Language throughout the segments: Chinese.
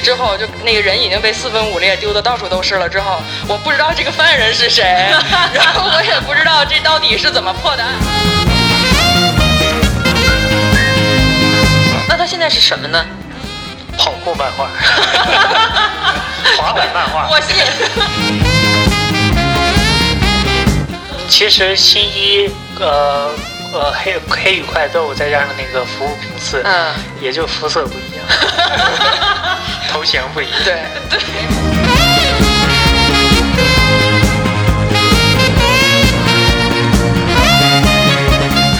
之后，就那个人已经被四分五裂，丢的到处都是了。之后我不知道这个犯人是谁，然后我也不知道这到底是怎么破的案。那他现在是什么呢？跑酷漫画，滑板漫画。我信。其实新一呃呃黑黑与快斗再加上那个服务频次，嗯，也就肤色不一样，头型不一样。对对。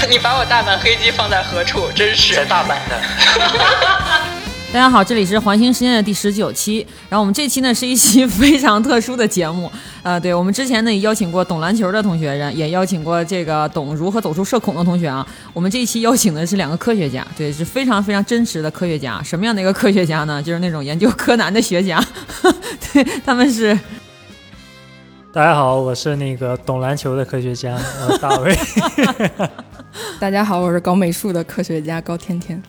你把我大阪黑鸡放在何处？真是在大阪的。大家好，这里是环形时间的第十九期。然后我们这期呢是一期非常特殊的节目，呃，对我们之前呢也邀请过懂篮球的同学，也邀请过这个懂如何走出社恐的同学啊。我们这一期邀请的是两个科学家，对，是非常非常真实的科学家。什么样的一个科学家呢？就是那种研究柯南的学家，对，他们是。大家好，我是那个懂篮球的科学家，我大卫。大家好，我是搞美术的科学家高天天。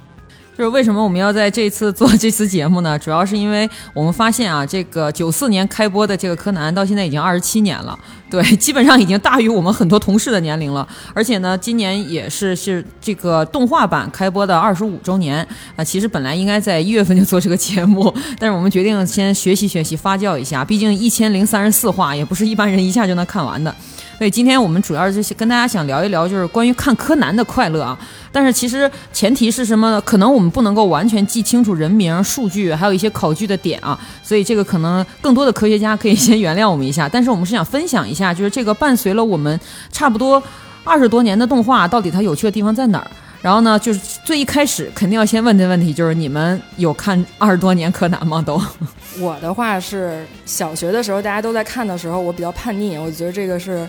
就是为什么我们要在这次做这次节目呢？主要是因为我们发现啊，这个九四年开播的这个柯南到现在已经二十七年了，对，基本上已经大于我们很多同事的年龄了。而且呢，今年也是是这个动画版开播的二十五周年啊。其实本来应该在一月份就做这个节目，但是我们决定先学习学习，发酵一下。毕竟一千零三十四话也不是一般人一下就能看完的。所以今天我们主要是跟大家想聊一聊，就是关于看柯南的快乐啊。但是其实前提是什么呢？可能我们不能够完全记清楚人名、数据，还有一些考据的点啊。所以这个可能更多的科学家可以先原谅我们一下。但是我们是想分享一下，就是这个伴随了我们差不多二十多年的动画，到底它有趣的地方在哪儿？然后呢，就是最一开始肯定要先问的问题，就是你们有看二十多年柯南吗？都？我的话是小学的时候大家都在看的时候，我比较叛逆，我觉得这个是。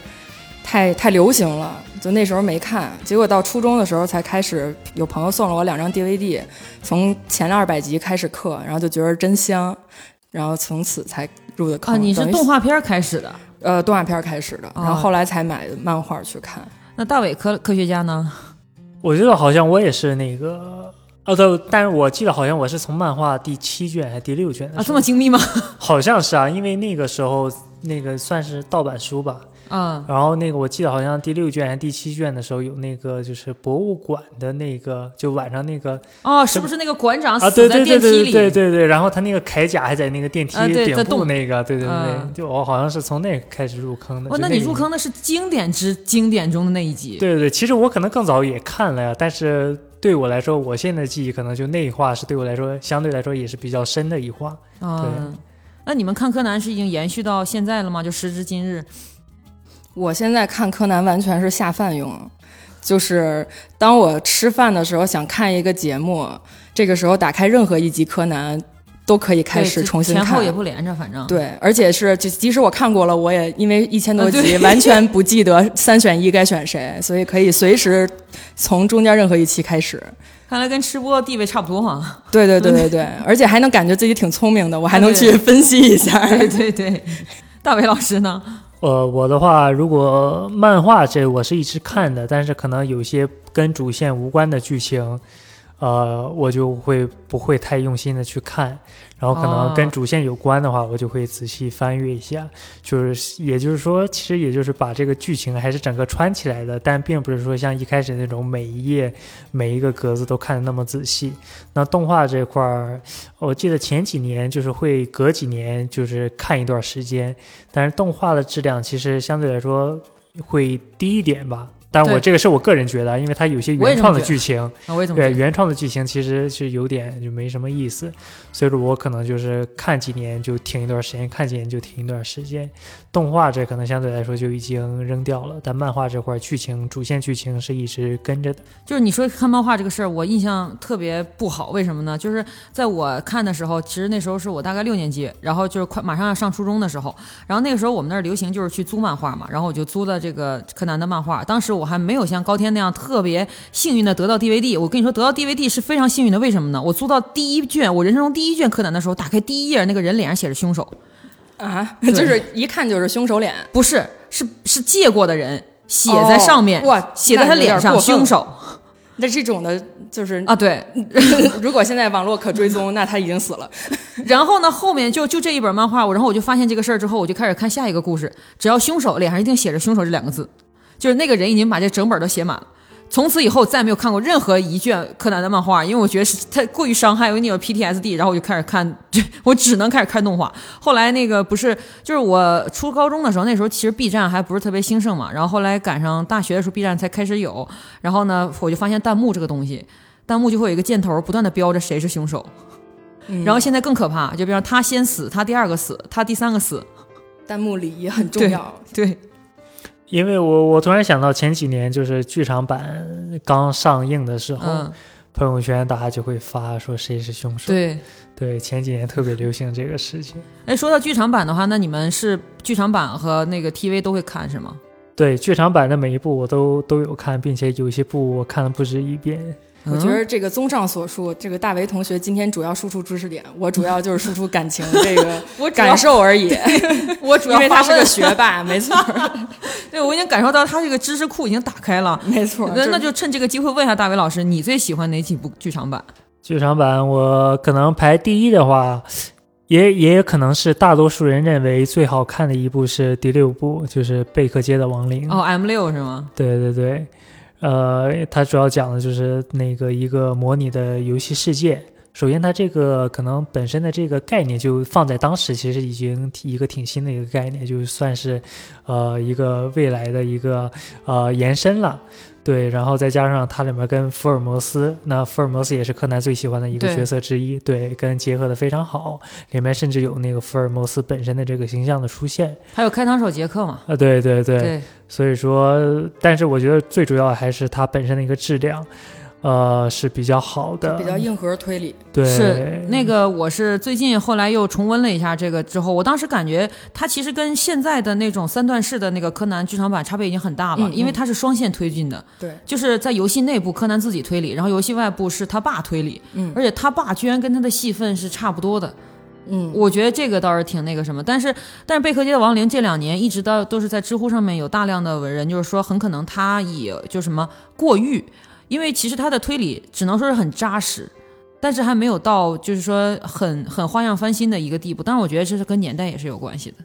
太太流行了，就那时候没看，结果到初中的时候才开始，有朋友送了我两张 DVD，从前二百集开始刻，然后就觉得真香，然后从此才入的坑。啊，你是动画片开始的？呃，动画片开始的，然后后来才买漫画去看。那大伟科科学家呢？我记得好像我也是那个，哦对，但是我记得好像我是从漫画第七卷还是第六卷啊，这么精密吗？好像是啊，因为那个时候那个算是盗版书吧。嗯，然后那个我记得好像第六卷还是第七卷的时候有那个就是博物馆的那个，就晚上那个哦，是不是那个馆长死在电梯里？对对对，然后他那个铠甲还在那个电梯顶部那个，对对对，就我好像是从那开始入坑的。哦，那你入坑的是经典之经典中的那一集？对对对，其实我可能更早也看了呀，但是对我来说，我现在记忆可能就那一话是对我来说相对来说也是比较深的一话。嗯，那你们看柯南是已经延续到现在了吗？就时至今日？我现在看柯南完全是下饭用，就是当我吃饭的时候想看一个节目，这个时候打开任何一集柯南都可以开始重新看，前后也不连着，反正对，而且是就即使我看过了，我也因为一千多集完全不记得三选一该选谁，所以可以随时从中间任何一期开始。看来跟吃播地位差不多哈。对对对对对，而且还能感觉自己挺聪明的，我还能 去分析一下。对对对，大伟老师呢？呃，我的话，如果漫画这我是一直看的，但是可能有些跟主线无关的剧情。呃，我就会不会太用心的去看，然后可能跟主线有关的话，我就会仔细翻阅一下。就是，也就是说，其实也就是把这个剧情还是整个穿起来的，但并不是说像一开始那种每一页每一个格子都看的那么仔细。那动画这块儿，我记得前几年就是会隔几年就是看一段时间，但是动画的质量其实相对来说会低一点吧。但我这个是我个人觉得，因为它有些原创的剧情，对原创的剧情其实是有点就没什么意思，所以说我可能就是看几年就停一段时间，看几年就停一段时间。动画这可能相对来说就已经扔掉了，但漫画这块剧情主线剧情是一直跟着的。就是你说看漫画这个事儿，我印象特别不好，为什么呢？就是在我看的时候，其实那时候是我大概六年级，然后就是快马上要上初中的时候，然后那个时候我们那儿流行就是去租漫画嘛，然后我就租了这个柯南的漫画，当时。我还没有像高天那样特别幸运的得到 DVD。我跟你说，得到 DVD 是非常幸运的。为什么呢？我租到第一卷，我人生中第一卷柯南的时候，打开第一页，那个人脸上写着凶手，啊，就是一看就是凶手脸。不是，是是借过的人写在上面，哇，写在他脸上，凶手。那这种的，就是啊，对。如果现在网络可追踪，那他已经死了。然后呢，后面就就这一本漫画，我然后我就发现这个事儿之后，我就开始看下一个故事。只要凶手脸上一定写着“凶手”这两个字，就是那个人已经把这整本都写满了。从此以后再没有看过任何一卷柯南的漫画，因为我觉得是太过于伤害，因为你有 PTSD，然后我就开始看，我只能开始看动画。后来那个不是，就是我初高中的时候，那时候其实 B 站还不是特别兴盛嘛，然后后来赶上大学的时候，B 站才开始有，然后呢，我就发现弹幕这个东西，弹幕就会有一个箭头不断的标着谁是凶手，然后现在更可怕，就比方他先死，他第二个死，他第三个死，弹幕礼仪很重要，对。因为我我突然想到前几年就是剧场版刚上映的时候，朋友圈大家就会发说谁是凶手。对对，前几年特别流行这个事情。哎，说到剧场版的话，那你们是剧场版和那个 TV 都会看是吗？对，剧场版的每一部我都都有看，并且有一些部我看了不止一遍。我觉得这个综上所述，这个大为同学今天主要输出知识点，我主要就是输出感情这个 我感受而已。我主要因为他是个学霸，没错。对，我已经感受到他这个知识库已经打开了，没错。那那就趁这个机会问一下大为老师，你最喜欢哪几部剧场版？剧场版我可能排第一的话，也也可能是大多数人认为最好看的一部是第六部，就是《贝克街的亡灵》。哦，M 六是吗？对对对。呃，它主要讲的就是那个一个模拟的游戏世界。首先，它这个可能本身的这个概念就放在当时，其实已经一个挺新的一个概念，就算是呃一个未来的一个呃延伸了。对，然后再加上它里面跟福尔摩斯，那福尔摩斯也是柯南最喜欢的一个角色之一，对，跟结合的非常好。里面甚至有那个福尔摩斯本身的这个形象的出现，还有开膛手杰克嘛？啊，对对对，所以说，但是我觉得最主要还是它本身的一个质量。呃，是比较好的，比较硬核推理。对，是那个，我是最近后来又重温了一下这个之后，我当时感觉它其实跟现在的那种三段式的那个柯南剧场版差别已经很大了，因为它是双线推进的。对，就是在游戏内部柯南自己推理，然后游戏外部是他爸推理。嗯，而且他爸居然跟他的戏份是差不多的。嗯，我觉得这个倒是挺那个什么，但是但是贝克街的亡灵这两年一直到都是在知乎上面有大量的文人，就是说很可能他以就什么过誉。因为其实他的推理只能说是很扎实，但是还没有到就是说很很花样翻新的一个地步。但是，我觉得这是跟年代也是有关系的。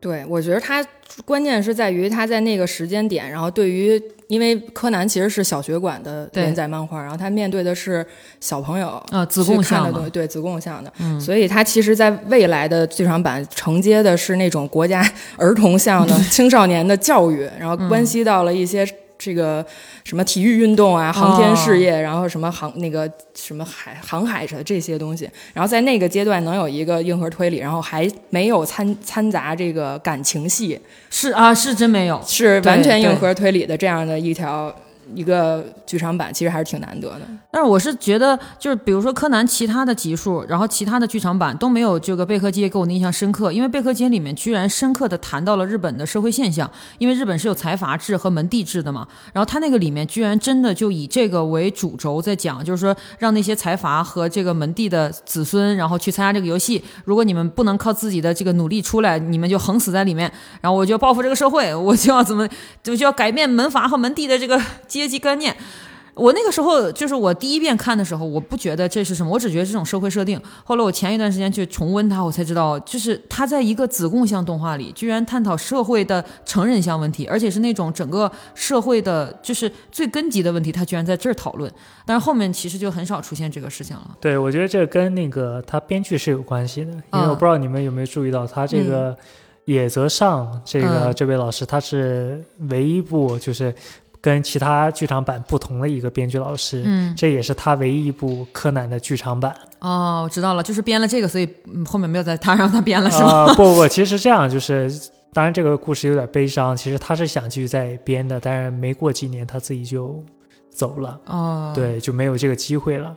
对，我觉得他关键是在于他在那个时间点，然后对于因为柯南其实是小学馆的连载漫画，然后他面对的是小朋友啊子贡向的，对子贡向的，嗯，所以他其实在未来的剧场版承接的是那种国家 儿童向的 青少年的教育，然后关系到了一些。这个什么体育运动啊，航天事业，然后什么航那个什么海航海的这些东西，然后在那个阶段能有一个硬核推理，然后还没有掺掺杂这个感情戏，是啊，是真没有，是完全硬核推理的这样的一条。一个剧场版其实还是挺难得的，但是我是觉得，就是比如说柯南其他的集数，然后其他的剧场版都没有这个贝克街给我的印象深刻，因为贝克街里面居然深刻的谈到了日本的社会现象，因为日本是有财阀制和门第制的嘛，然后他那个里面居然真的就以这个为主轴在讲，就是说让那些财阀和这个门第的子孙，然后去参加这个游戏，如果你们不能靠自己的这个努力出来，你们就横死在里面，然后我就要报复这个社会，我就要怎么就就要改变门阀和门第的这个阶。阶级观念，我那个时候就是我第一遍看的时候，我不觉得这是什么，我只觉得这种社会设定。后来我前一段时间去重温它，我才知道，就是他在一个子贡像动画里，居然探讨社会的成人像问题，而且是那种整个社会的，就是最根基的问题，他居然在这儿讨论。但是后面其实就很少出现这个事情了。对，我觉得这跟那个他编剧是有关系的，因为我不知道你们有没有注意到，他这个野泽上这个这位老师，他是唯一部就是。跟其他剧场版不同的一个编剧老师，嗯，这也是他唯一一部柯南的剧场版。哦，我知道了，就是编了这个，所以后面没有再他让他编了，是吗？不不，其实这样就是，当然这个故事有点悲伤。其实他是想继续再编的，但是没过几年他自己就走了。哦，对，就没有这个机会了。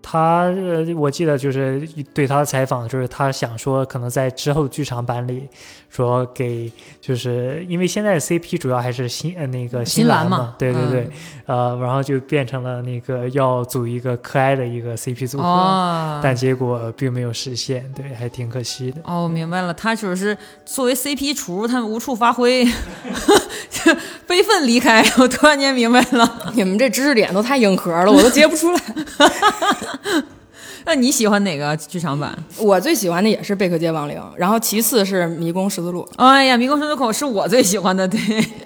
他呃，我记得就是对他的采访，就是他想说，可能在之后剧场版里，说给就是因为现在 CP 主要还是新呃那个新兰嘛，对对对，嗯呃，然后就变成了那个要组一个可爱的一个 CP 组合，哦，但结果并没有实现，对，还挺可惜的。哦，我明白了，他就是作为 CP 厨，他们无处发挥，悲愤离开。我突然间明白了。你们这知识点都太硬核了，我都接不出来。那你喜欢哪个剧场版？我最喜欢的也是《贝克街亡灵》，然后其次是《迷宫十字路》。哎呀，《迷宫十字口》是我最喜欢的，对。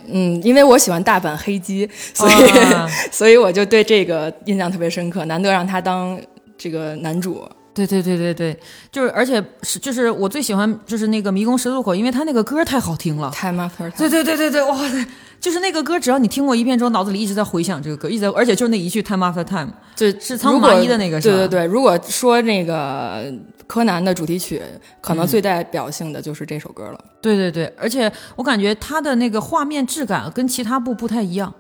嗯，因为我喜欢大阪黑鸡，所以、啊 所以我就对这个印象特别深刻，难得让他当这个男主。对对对对对，就是而且是就是我最喜欢就是那个《迷宫十字路口》，因为他那个歌太好听了。Time after 对对对对对，哇塞！就是那个歌，只要你听过一遍之后，脑子里一直在回想这个歌，一直在，而且就是那一句 “time after time”，对是苍麻衣的那个是吧对对对，如果说那个柯南的主题曲，可能最代表性的就是这首歌了。对对对，而且我感觉它的那个画面质感跟其他部不太一样，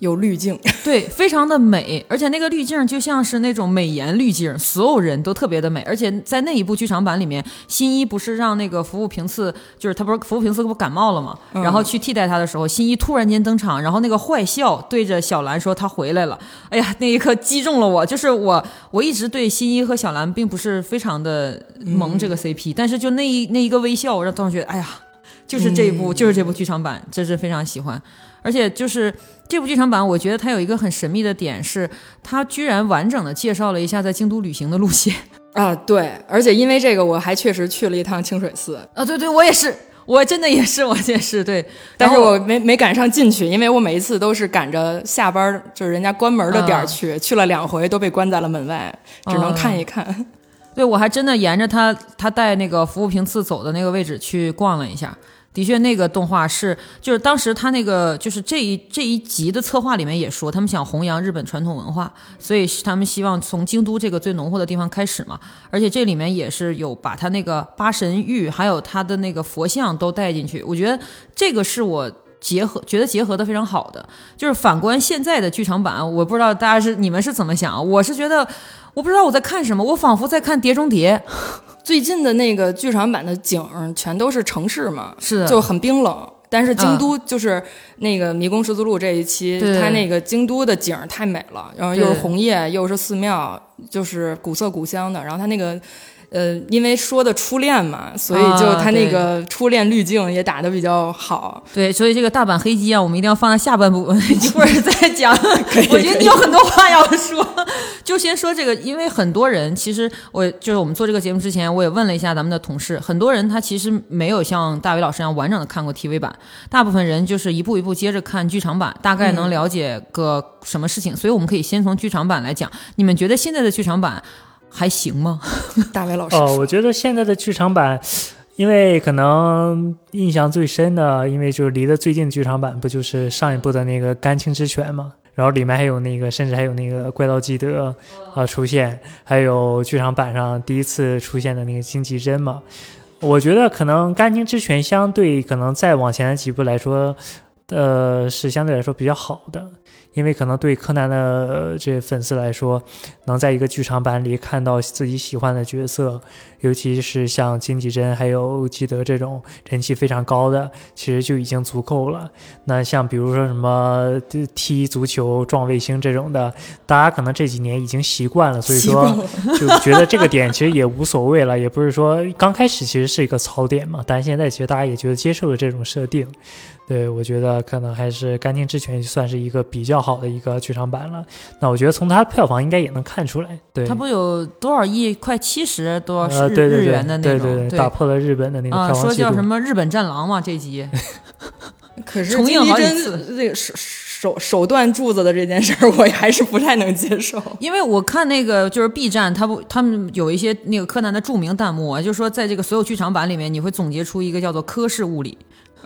有滤镜，对，非常的美，而且那个滤镜就像是那种美颜滤镜，所有人都特别的美。而且在那一部剧场版里面，新一不是让那个服务平次，就是他不是服务平次不感冒了嘛，嗯然后去替代他的时候，新一突然间登场，然后那个坏笑对着小兰说他回来了，哎呀，那一刻击中了我，就是我我一直对新一和小兰并不是非常的萌这个 CP，、但是就那一那一个微笑，我让当时觉得，哎呀。就是这一部，就是这部剧场版，真是非常喜欢。而且就是这部剧场版，我觉得它有一个很神秘的点是，它居然完整的介绍了一下在京都旅行的路线 啊，对，而且因为这个，我还确实去了一趟清水寺，啊！对对，我也是，我真的也是，我也是对。但是我没没赶上进去，因为我每一次都是赶着下班，就是人家关门的点儿去，去了两回都被关在了门外，只能看一看。对我还真的沿着他他带那个服务平次走的那个位置去逛了一下。的确，那个动画是，就是当时他那个，就是这一这一集的策划里面也说，他们想弘扬日本传统文化，所以他们希望从京都这个最浓厚的地方开始嘛。而且这里面也是有把他那个八神玉，还有他的那个佛像都带进去。我觉得这个是我结合，觉得结合的非常好的。就是反观现在的剧场版，我不知道大家是你们是怎么想，我是觉得我不知道我在看什么，我仿佛在看《碟中谍》。最近的那个剧场版的景儿全都是城市嘛，是就很冰冷。但是京都就是那个迷宫十字路这一期，对它那个京都的景儿太美了，然后又是红叶，又是寺庙，就是古色古香的。然后它那个，呃，因为说的初恋嘛，所以就他那个初恋滤镜也打的比较好。对，所以这个大阪黑鸡啊，我们一定要放在下半部分，一会儿再讲。我觉得你有很多话要说，就先说这个，因为很多人其实我就是我们做这个节目之前，我也问了一下咱们的同事，很多人他其实没有像大伟老师一样完整的看过 TV 版，大部分人就是一步一步接着看剧场版，大概能了解个什么事情，所以我们可以先从剧场版来讲。你们觉得现在的剧场版还行吗？大伟老师，哦，我觉得现在的剧场版，因为可能印象最深的，因为就是离得最近的剧场版，不就是上一部的那个《甘青之拳》嘛？然后里面还有那个，甚至还有那个怪盗基德啊、出现，还有剧场版上第一次出现的那个金吉珍嘛。我觉得可能《甘青之拳》相对可能再往前的几部来说，呃，是相对来说比较好的。因为可能对柯南的、呃这粉丝来说，能在一个剧场版里看到自己喜欢的角色，尤其是像金吉珍还有基德这种人气非常高的，其实就已经足够了。那像比如说什么踢足球撞卫星这种的，大家可能这几年已经习惯了，所以说就觉得这个点其实也无所谓了，也不是说刚开始其实是一个槽点嘛，但是现在其实大家也觉得接受了这种设定。对，我觉得可能还是《甘青之拳》算是一个比较好的一个剧场版了。那我觉得从它票房应该也能看出来，对，它不有多少亿，快七十多呃，日对对对日元的那种，对对对，打破了日本的那个啊，票房记录。说叫什么日本战狼嘛，这集 可是重映好几金吉珍这个手手手断柱子的这件事儿，我还是不太能接受。因为我看那个就是 B 站，他不他们有一些那个柯南的著名弹幕啊，就说在这个所有剧场版里面，你会总结出一个叫做科氏物理。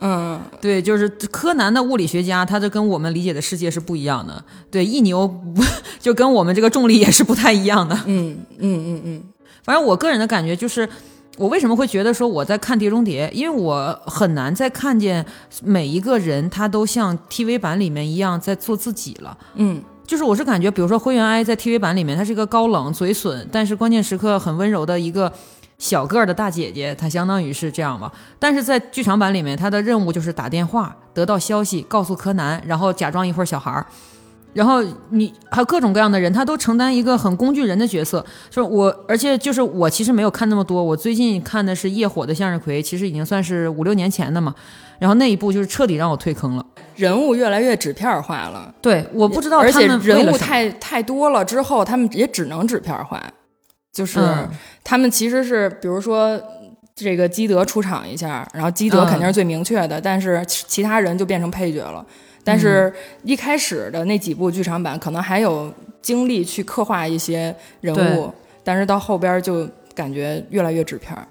嗯，对，就是柯南的物理学家，他这跟我们理解的世界是不一样的。对，一牛 就跟我们这个重力也是不太一样的。嗯嗯嗯嗯，反正我个人的感觉就是，我为什么会觉得说我在看《碟中谍》，因为我很难再看见每一个人他都像 TV 版里面一样在做自己了。嗯，就是我是感觉，比如说灰原哀在 TV 版里面，他是一个高冷、嘴损，但是关键时刻很温柔的一个小个儿的大姐姐，她相当于是这样吧。但是在剧场版里面，她的任务就是打电话得到消息，告诉柯南，然后假装一会儿小孩儿。然后你还有各种各样的人，他都承担一个很工具人的角色。就是我，而且就是我其实没有看那么多，我最近看的是《夜火》的向日葵，其实已经算是五六年前的嘛。然后那一部就是彻底让我退坑了。人物越来越纸片化了，对，我不知道他们为人物太太多了之后，他们也只能纸片化。就是、嗯他们其实是，比如说这个基德出场一下，然后基德嗯肯定是最明确的，但是其其他人就变成配角了。但是一开始的那几部剧场版可能还有精力去刻画一些人物，但是到后边就感觉越来越纸片儿。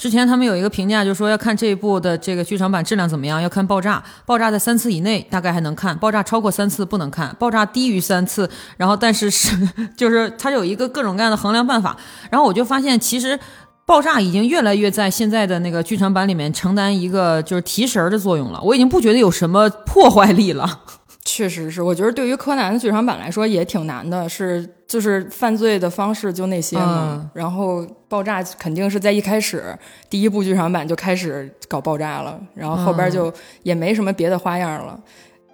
之前他们有一个评价，就说要看这一部的这个剧场版质量怎么样，要看爆炸，爆炸在三次以内大概还能看，爆炸超过三次不能看，爆炸低于三次，然后但是是 就是它有一个各种各样的衡量办法，然后我就发现其实。爆炸已经越来越在现在的那个剧场版里面承担一个就是提神儿的作用了，我已经不觉得有什么破坏力了。确实是，我觉得对于柯南的剧场版来说也挺难的，是就是犯罪的方式就那些嘛，嗯然后爆炸肯定是在一开始第一部剧场版就开始搞爆炸了，然后后边就也没什么别的花样了，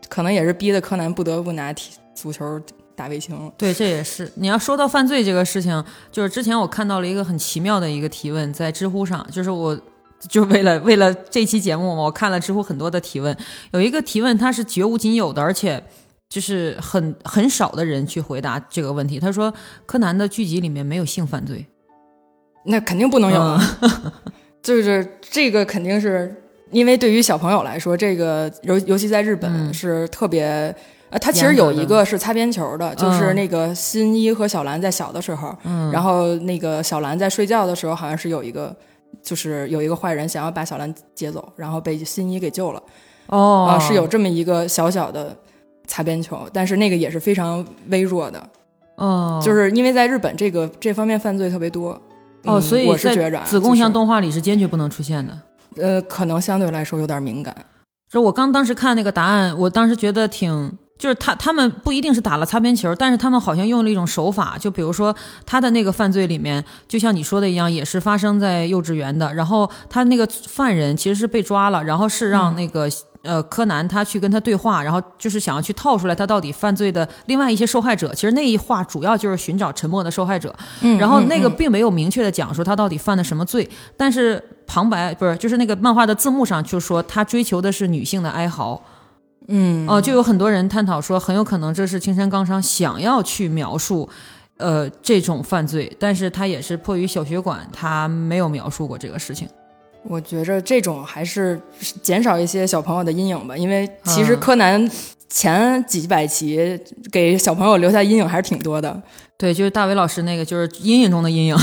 可能也是逼的柯南不得不拿踢足球打卫星了。对，这也是你要说到犯罪这个事情，就是之前我看到了一个很奇妙的一个提问，在知乎上，就是我。就为了为了这期节目，我看了知乎很多的提问，有一个提问他是绝无仅有的，而且就是很很少的人去回答这个问题。他说，柯南的剧集里面没有性犯罪，那肯定不能有啊，嗯 就是这个肯定是因为对于小朋友来说，这个尤尤其在日本嗯是特别。呃，它其实有一个是擦边球的，就是嗯那个新一和小兰在小的时候，嗯，然后那个小兰在睡觉的时候，好像是有一个，就是有一个坏人想要把小兰劫走，然后被新一给救了。哦、啊、是有这么一个小小的擦边球，但是那个也是非常微弱的，哦，就是因为在日本这个这方面犯罪特别多。哦，嗯所以我是觉着啊子宫像动画里是坚决不能出现的。呃，可能相对来说有点敏感。就我刚当时看那个答案，我当时觉得挺，就是他他们不一定是打了擦边球，但是他们好像用了一种手法，就比如说他的那个犯罪里面，就像你说的一样，也是发生在幼稚园的，然后他那个犯人其实是被抓了，然后是让那个。呃，柯南他去跟他对话，然后就是想要去套出来他到底犯罪的另外一些受害者。其实那一话主要就是寻找沉默的受害者，嗯然后那个嗯并没有明确的讲说他到底犯了什么罪，但是旁白不是就是那个漫画的字幕上就说他追求的是女性的哀嚎，嗯哦、就有很多人探讨说很有可能这是青山刚昌想要去描述。呃，这种犯罪，但是他也是迫于小学馆，他没有描述过这个事情。我觉着这种还是减少一些小朋友的阴影吧，因为其实嗯柯南前几百集给小朋友留下阴影还是挺多的。对，就是大伟老师那个，就是阴影中的阴影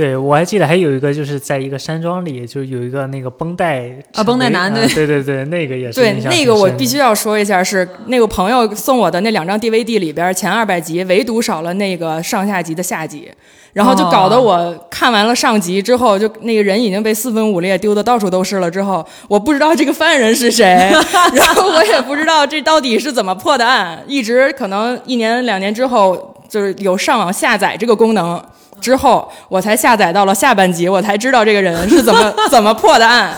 对我还记得还有一个就是在一个山庄里，就有一个那个绷带啊绷带男对、对对对对，那个也是对那个我必须要说一下，是那个朋友送我的那两张 DVD 里边，前二百集唯独少了那个上下集的下集，然后就搞得我看完了上集之后，就那个人已经被四分五裂丢的到处都是了。之后我不知道这个犯人是谁，然后我也不知道这到底是怎么破的案，一直可能一年两年之后，就是有上网下载这个功能。之后我才下载到了下半集，我才知道这个人是怎么 怎么破的案。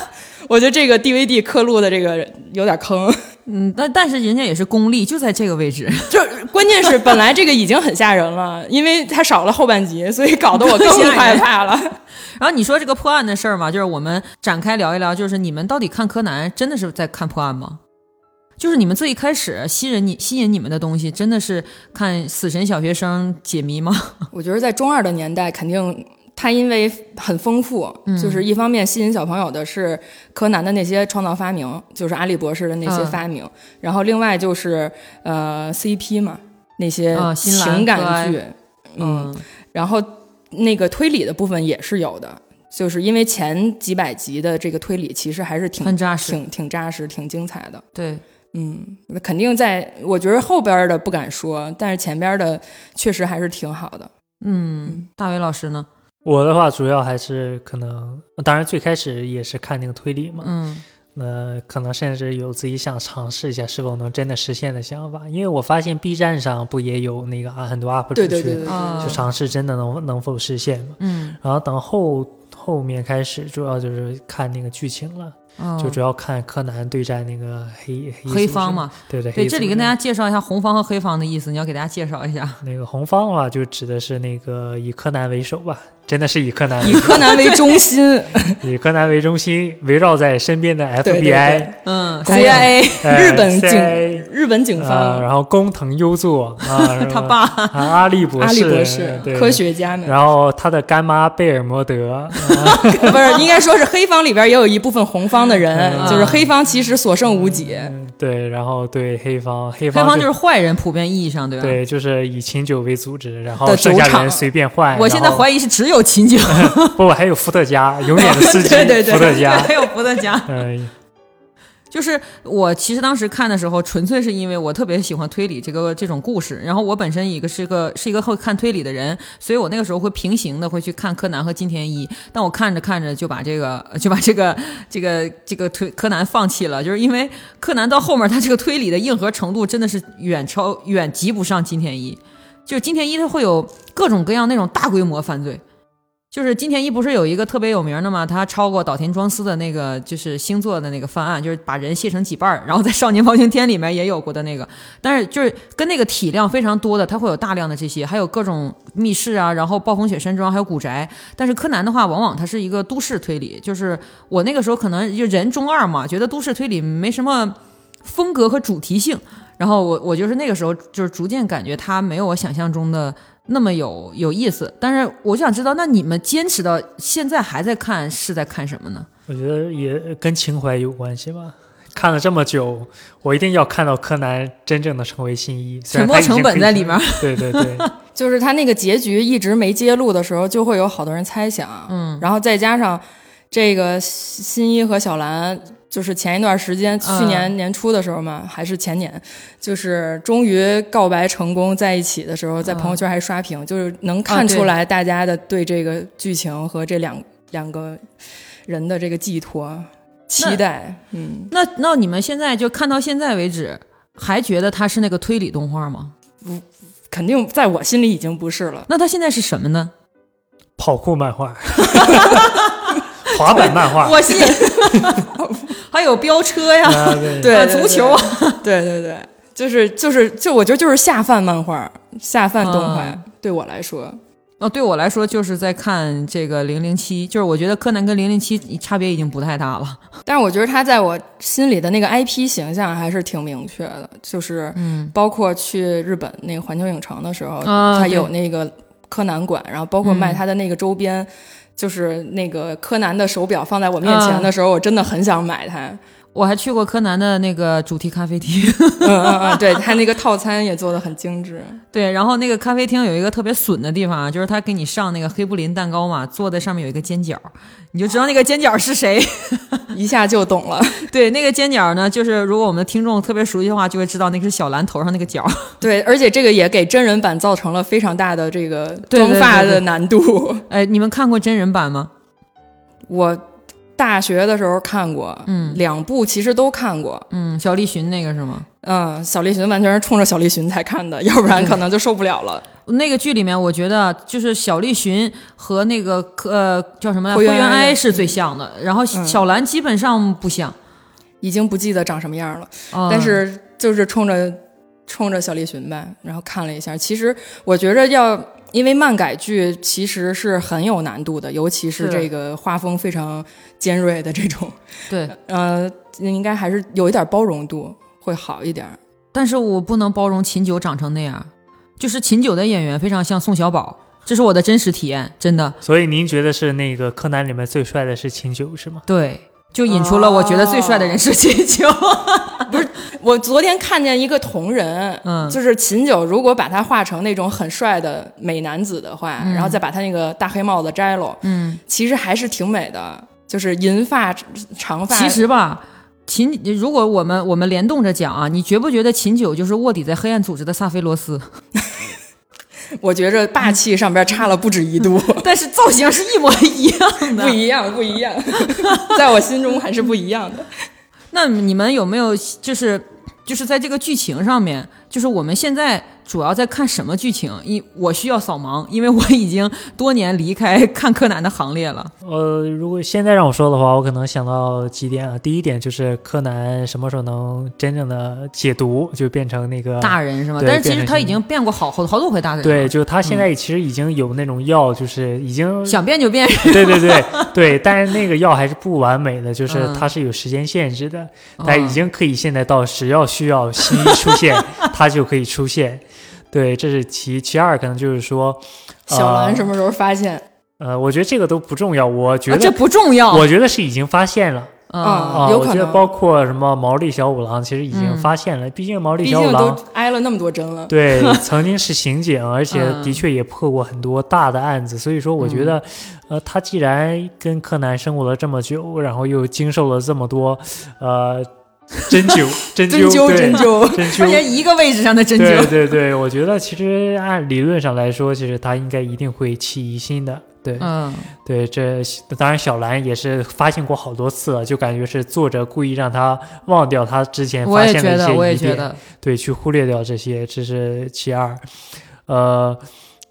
我觉得这个 DVD 刻录的这个有点坑，嗯，但但是人家也是功力，就在这个位置。就关键是本来这个已经很吓人了，因为它少了后半集，所以搞得我更害怕了。然后你说这个破案的事儿嘛，就是我们展开聊一聊，就是你们到底看柯南真的是在看破案吗？就是你们最一开始吸引你吸引你们的东西，真的是看死神小学生解谜吗？我觉得在中二的年代，肯定它因为很丰富，就是一方面吸引小朋友的是柯南的那些创造发明，就是阿笠博士的那些嗯发明，然后另外就是呃 CP 嘛，那些情感剧，嗯，然后那个推理的部分也是有的。就是因为前几百集的这个推理，其实还是挺扎实挺挺扎实、挺精彩的。对，嗯，那肯定在，我觉得后边的不敢说，但是前边的确实还是挺好的。嗯，大伟老师呢？我的话主要还是可能，当然最开始也是看那个推理嘛，嗯呃，可能甚至有自己想尝试一下是否能真的实现的想法。因为我发现 B 站上不也有那个啊很多 UP 主去对对对对对，啊就尝试真的能能否实现嘛。嗯，然后等后后面开始，主要就是看那个剧情了，哦就主要看柯南对战那个黑黑方嘛，对对对，这里跟大家介绍一下红方和黑方的意思，你要给大家介绍一下。那个红方的话，就指的是那个以柯南为首吧，真的是以柯南 以柯南为中心。以柯南为中心，围绕在身边的 FBI，对对。对嗯，CIA 呃日本警 CIA 日本警啊，方然后工藤优作啊，他爸啊阿笠博士，阿笠博士对科学家们，然后他的干妈贝尔摩德，不是应该说是黑方里边也有一部分红方的人，嗯就是黑方其实所剩无几。嗯对，然后对黑方，黑黑方方就是坏人，普遍意义上对吧？。对，就是以琴酒为组织，然后的剩下人随便换。我现在怀疑，是只有琴酒，不，还有伏特加，永远的司机，对对对伏特加，还有伏特加。嗯，就是我其实当时看的时候，纯粹是因为我特别喜欢推理这个这种故事，然后我本身一个是个是一个会看推理的人，所以我那个时候会平行的会去看柯南和金田一，但我看着看着就把这个就把这个这个这个推柯南放弃了，就是因为柯南到后面他这个推理的硬核程度真的是远超远及不上金田一，就是金田一他会有各种各样那种大规模犯罪。就是金田一不是有一个特别有名的吗？他超过岛田庄司的那个就是星座的那个犯案，就是把人卸成几半儿，然后在《少年包青天》里面也有过的那个。但是就是跟那个体量非常多的，它会有大量的这些，还有各种密室啊，然后暴风雪山庄，还有古宅。但是柯南的话，往往它是一个都市推理，就是我那个时候可能就人中二嘛，觉得都市推理没什么风格和主题性。然后我我就是那个时候就是逐渐感觉它没有我想象中的那么有有意思。但是我就想知道，那你们坚持到现在还在看，是在看什么呢？我觉得也跟情怀有关系吧。看了这么久，我一定要看到柯南真正的成为新一，沉没成本在里面。对对对，就是他那个结局一直没揭露的时候，就会有好多人猜想，嗯，然后再加上这个新一和小兰，就是前一段时间，嗯去年年初的时候嘛，还是前年，就是终于告白成功在一起的时候，在朋友圈还刷屏，就是能看出来大家的对这个剧情和这两两个人的这个寄托期待，嗯，那那你们现在就看到现在为止，还觉得它是那个推理动画吗？不肯定在我心里已经不是了。那它现在是什么呢？跑酷漫画，滑板漫画，我信，还有飙车呀，啊对足球啊，对对对，就是就是就我觉得就是下饭漫画，下饭动画，嗯对我来说，哦，对我来说就是在看这个零零七，就是我觉得柯南跟零零七差别已经不太大了。但是我觉得他在我心里的那个 IP 形象还是挺明确的，就是嗯。包括去日本那个环球影城的时候，他有那个柯南馆，然后包括卖嗯他的那个周边。就是那个柯南的手表放在我面前的时候，我真的很想买它。我还去过柯南的那个主题咖啡厅，嗯嗯嗯，对他那个套餐也做的很精致。对，然后那个咖啡厅有一个特别损的地方啊，就是他给你上那个黑布林蛋糕嘛，坐在上面有一个尖角，你就知道那个尖角是谁。一下就懂了。对，那个尖角呢，就是如果我们的听众特别熟悉的话，就会知道那个是小兰头上那个角。对，而且这个也给真人版造成了非常大的这个妆发的难度。哎，你们看过真人版吗？我大学的时候看过，嗯两部其实都看过。嗯，小栗旬那个是吗？嗯，小栗旬完全是冲着小栗旬才看的，要不然可能就受不了了。那个剧里面，我觉得就是小栗旬和那个呃叫什么呀？灰原哀是最像的，然后嗯小兰基本上不像。已经不记得长什么样了，啊但是就是冲着冲着小栗旬呗，然后看了一下。其实我觉着要，因为漫改剧其实是很有难度的，尤其是是这个画风非常尖锐的这种，对，呃，应该还是有一点包容度会好一点。但是我不能包容秦九长成那样，就是秦九的演员非常像宋小宝，这是我的真实体验，真的所以您觉得是那个柯南里面最帅的是秦九是吗？对，就引出了我觉得最帅的人是秦九。不是我昨天看见一个同人，嗯就是秦九，如果把他画成那种很帅的美男子的话，然后再把他那个大黑帽子摘了，嗯，其实还是挺美的，就是银发长发。其实吧。秦，如果我们我们联动着讲啊，你觉不觉得秦九就是卧底在黑暗组织的萨菲罗斯？我觉着霸气上边差了不止一度，但是造型是一模一样的。不一样，不一样，在我心中还是不一样的。那你们有没有就是就是在这个剧情上面，就是我们现在主要在看什么剧情？因我需要扫盲，因为我已经多年离开看柯南的行列了。呃，如果现在让我说的话，我可能想到几点啊。第一点就是柯南什么时候能真正的解毒，就变成那个大人是吗？对但是其实他已经变过好好好多回大人。对，就是他现在其实已经有那种药，就是已经想变就变。对对对对，但是那个药还是不完美的，就是嗯它是有时间限制的，哦但已经可以现在到只要需要新一出现，它就可以出现。对，这是其其二，可能就是说，小兰什么？时候发现？呃，我觉得这个都不重要，我觉得、啊这不重要。我觉得是已经发现了嗯啊，有可能我觉得包括什么毛利小五郎，其实已经嗯发现了，毕竟毛利小五郎都挨了那么多针了。对，曾经是刑警，而且嗯的确也破过很多大的案子，所以说我觉得，呃，他既然跟柯南生活了这么久，然后又经受了这么多，呃，针灸、针针灸针灸，针而且灸。一个位置上的针灸。对对对，我觉得其实按理论上来说，其实他应该一定会起疑心的。对、嗯，对，这当然小兰也是发现过好多次了，就感觉是作者故意让他忘掉他之前发现的一些疑点。觉得，对，去忽略掉这些，这是其二。呃，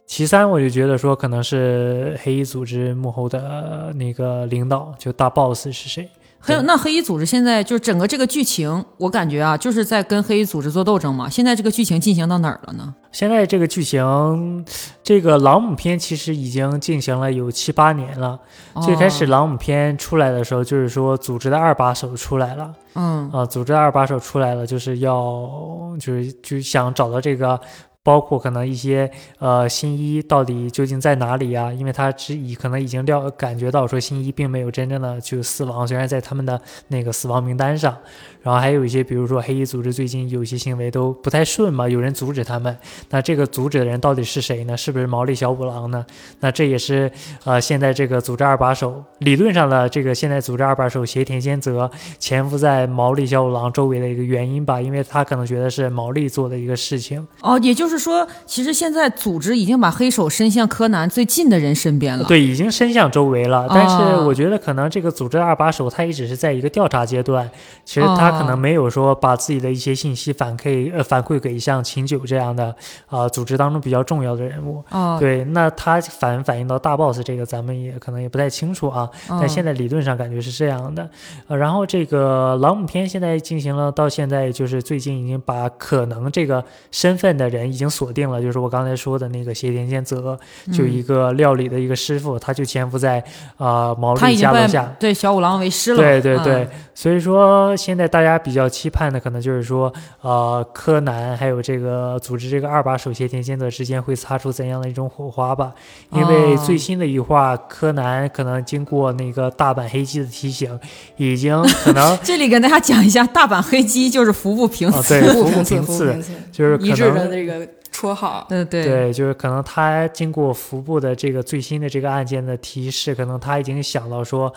其三，我就觉得说可能是黑衣组织幕后的呃那个领导，就大 boss 是谁？黑那黑衣组织现在就是整个这个剧情，我感觉啊，就是在跟黑衣组织做斗争嘛。现在这个剧情进行到哪儿了呢？现在这个剧情，这个朗姆篇其实已经进行了有七八年了。最开始哦，朗姆篇出来的时候，就是说组织的二把手出来了。嗯啊，组织的二把手出来了，就是要就是就想找到这个，包括可能一些呃新一到底究竟在哪里啊？因为他只已可能已经料感觉到说新一并没有真正的就死亡，虽然在他们的那个死亡名单上，然后还有一些比如说黑衣组织最近有些行为都不太顺嘛，有人阻止他们，那这个阻止的人到底是谁呢？是不是毛利小五郎呢？那这也是呃现在这个组织二把手理论上的这个现在组织二把手斜田兼则潜伏在毛利小五郎周围的一个原因吧，因为他可能觉得是毛利做的一个事情。哦，也就是说，其实现在组织已经把黑手伸向柯南最近的人身边了。，对，已经伸向周围了，但是哦我觉得可能这个组织二把手他也只是在一个调查阶段，其实他可能哦没有说把自己的一些信息反馈呃反馈给像秦九这样的啊、呃组织当中比较重要的人物。哦，对，那他反反映到大 boss 这个，咱们也可能也不太清楚啊。但现在在理论上感觉是这样的，呃，然后这个朗姆篇现在进行了到现在，就是最近已经把可能这个身份的人已经锁定了，就是我刚才说的那个斜田健则，就一个料理的一个师傅，他就潜伏在呃毛利家楼下。对小五郎为师了。对对对，嗯所以说现在大家比较期盼的可能就是说，呃，柯南还有这个组织这个二把手斜田健则之间会擦出怎样的一种火花吧？因为哦最新的一话，柯南可能经过那个大阪黑鸡的提醒，已经可能 这里跟大家讲一下，大阪黑鸡就是服部平啊，次。对，服部平次，服务平次，就是可一致的能。这个绰号。对对对，就是可能他经过服部的这个最新的这个案件的提示，可能他已经想到说，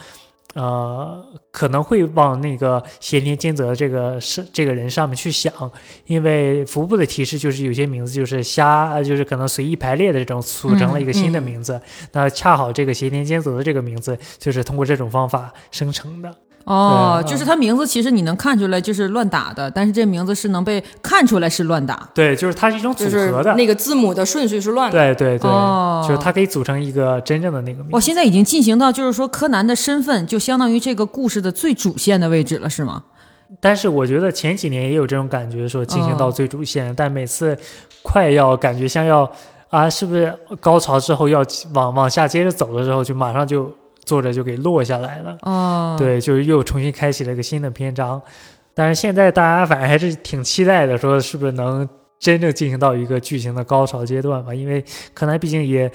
呃，可能会往那个斜田兼则这个是这个人上面去想，因为服部的提示就是有些名字就是瞎，呃就是可能随意排列的这种组成了一个新的嗯名字，那恰好这个斜田兼则的这个名字就是通过这种方法生成的。哦，就是他名字其实你能看出来就是乱打的，但是这名字是能被看出来是乱打。对，就是它是一种组就是合的。那个字母的顺序是乱的，对对对，哦就是它可以组成一个真正的那个名字。我现在已经进行到就是说柯南的身份就相当于这个故事的最主线的位置了，是吗？但是我觉得前几年也有这种感觉，说进行到哦最主线，但每次快要感觉像要啊，是不是高潮之后要往往下接着走的时候，就马上就作者就给落下来了。哦，对，就是又重新开启了一个新的篇章。但是现在大家反正还是挺期待的，说是不是能真正进行到一个剧情的高潮阶段吧？因为柯南毕竟也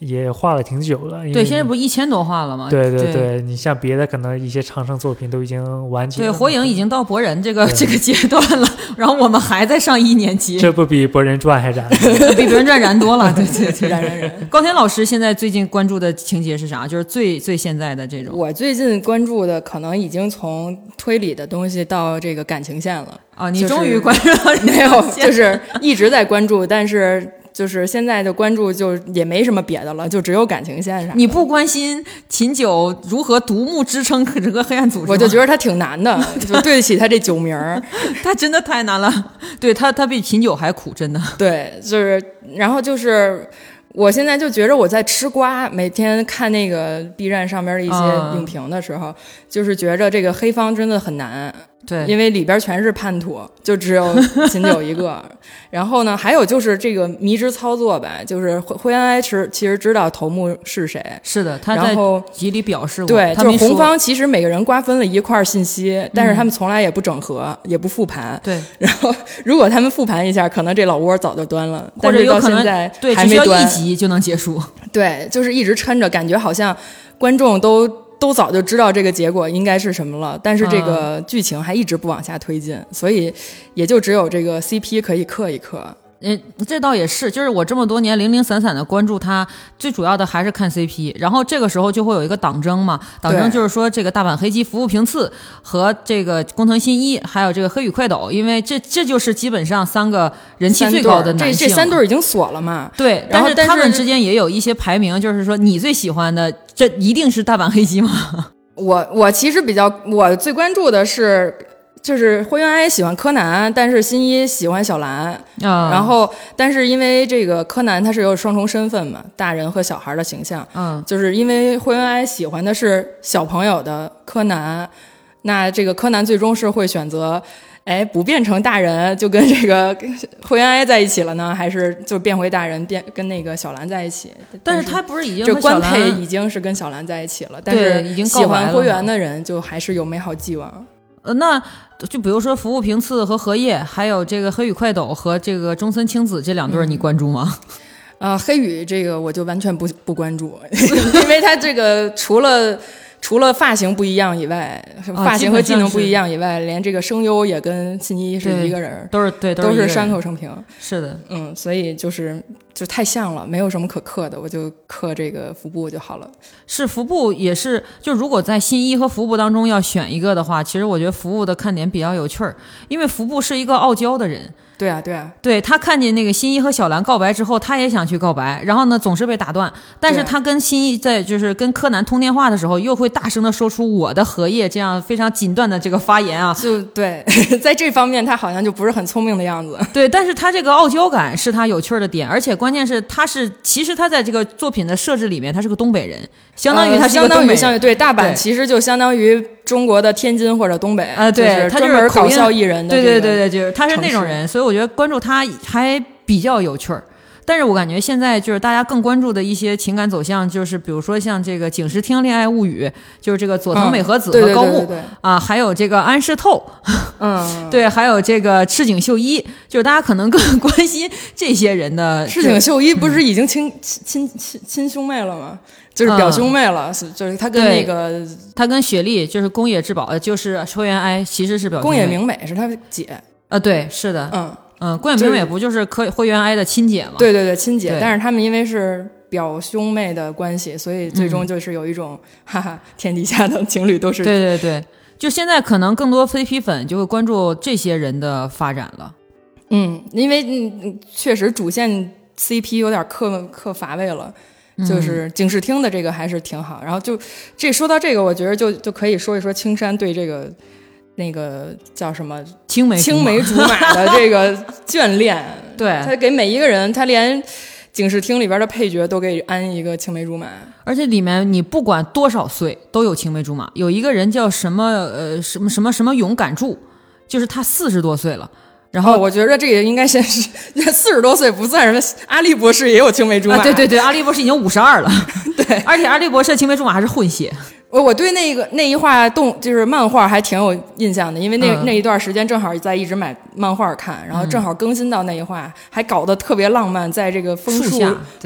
也画了挺久了。对，现在不一千多画了吗？对对对对，你像别的可能一些长生作品都已经完结对，火影已经到博人这个这个阶段了，然后我们还在上一年级，这不比《博人传》还燃？比博人传燃多了。对对对，燃燃燃。高天老师现在最近关注的情节是啥？就是最最现在的这种我最近关注的可能已经从推理的东西到这个感情线了，啊，你终于关注到这个没有，就是一直在关注，但是就是现在的关注就也没什么别的了，就只有感情线上。你不关心秦九如何独木支撑整个黑暗组织，我就觉得他挺难的，就对得起他这酒名儿。他真的太难了，对他他比秦九还苦，真的。对，就是，然后就是，我现在就觉着我在吃瓜，每天看那个 B 站上面的一些啊影评的时候，就是觉着这个黑方真的很难，对，因为里边全是叛徒，就只有秦九一个。然后呢，还有就是这个迷之操作吧，就是灰灰原哀其实其实知道头目是谁，是的，他在然后集里表示过，对，就是红方其实每个人瓜分了一块信息，但是他们从来也不整合，也不复盘。对，然后 如果他们复盘一下，可能这老窝早就端了，或但是到者有可能现在对，只需要一还没端。集就能结束。对，就是一直撑着，感觉好像观众都都早就知道这个结果应该是什么了，但是这个剧情还一直不往下推进，所以也就只有这个 CP 可以磕一磕。嗯，这倒也是，就是我这么多年零零散散的关注他，最主要的还是看 CP，然后这个时候就会有一个党争嘛，党争就是说这个大阪黑鸡服务平次和这个工藤新一，还有这个黑羽快斗，因为这这就是基本上三个人气最高的男性，这这三对儿已经锁了嘛？对，然后但但是他们之间也有一些排名，就是说你最喜欢的，这一定是大阪黑鸡吗？我我其实比较我最关注的是。就是灰原哀喜欢柯南，但是新一喜欢小兰。啊，然后，但是因为这个柯南他是有双重身份嘛，大人和小孩的形象，嗯，就是因为灰原哀喜欢的是小朋友的柯南，那这个柯南最终是会选择，哎，不变成大人就跟这个灰原哀在一起了呢，还是就变回大人变跟那个小兰在一起？但是他不是已经这和小兰官配已经是跟小兰在一起了，但是已经喜欢灰原的人就还是有美好寄望。呃，那就比如说服务平次和荷叶，还有这个黑羽快斗和这个中森青子这两对儿，你关注吗？啊、黑羽这个我就完全不不关注，因为他这个除了除了发型不一样以外，发型和技能不一样以外，连这个声优也跟信一是一个人，都是对，都是山口胜平。是的，嗯，所以就是就太像了，没有什么可刻的，我就刻这个服部就好了。是服部也是，就如果在新一和服部当中要选一个的话，其实我觉得服部的看点比较有趣儿，因为服部是一个傲娇的人。对啊，对啊，对他看见那个新一和小兰告白之后，他也想去告白，然后呢总是被打断。但是他跟新一在就是跟柯南通电话的时候，又会大声的说出我的荷叶这样非常锦缎的这个发言啊。就对，在这方面他好像就不是很聪明的样子。对，但是他这个傲娇感是他有趣儿的点，而且关键是他是其实他在这个作品的设置里面，他是个东北人，相当于他呃是一个东北人。相当于相对大阪其实就相当于中国的天津或者东北啊，对，他就是搞笑艺人的、对对对对，就是他是那种人，所以我觉得关注他还比较有趣儿。但是我感觉现在就是大家更关注的一些情感走向，就是比如说像这个《警视厅恋爱物语》，就是这个佐藤美和子和高木、啊，还有这个安室透，嗯，对，还有这个赤井秀一，就是大家可能更 关心这些人的赤井秀一不是已经亲亲亲亲兄妹了吗？就是表兄妹了，是就是他跟那个他跟雪莉就是宫野志保，呃，就是秋元哀，其实是表宫野明美是他姐，啊，对，是的，嗯，嗯，宫野明美不就是科灰原哀的亲姐吗？对对对，亲姐，但是他们因为是表兄妹的关系，所以最嗯终就是有一种、哈哈，天底下的情侣都是对对对，就现在可能更多 CP 粉就会关注这些人的发展了。嗯，因为嗯嗯确实主线 CP 有点刻刻乏味了。嗯就是警视厅的这个还是挺好，然后就这说到这个，我觉得就就可以说一说青山对这个那个叫什么青梅竹马青梅竹马的这个眷恋。对，他给每一个人，他连警视厅里边的配角都给安一个青梅竹马。而且里面你不管多少岁都有青梅竹马。有一个人叫什么呃什么什么什么勇敢柱，就是他四十多岁了，然后、我觉得这也应该先是 四十多岁不算什么，阿笠博士也有青梅竹马。啊对对对，阿笠博士已经五十二了，对，而且阿笠博士的青梅竹马还是混血，我我对那个那一画动就是漫画还挺有印象的，因为那、嗯。那一段时间正好在一直买漫画看，然后正好更新到那一画，还搞得特别浪漫，在这个枫树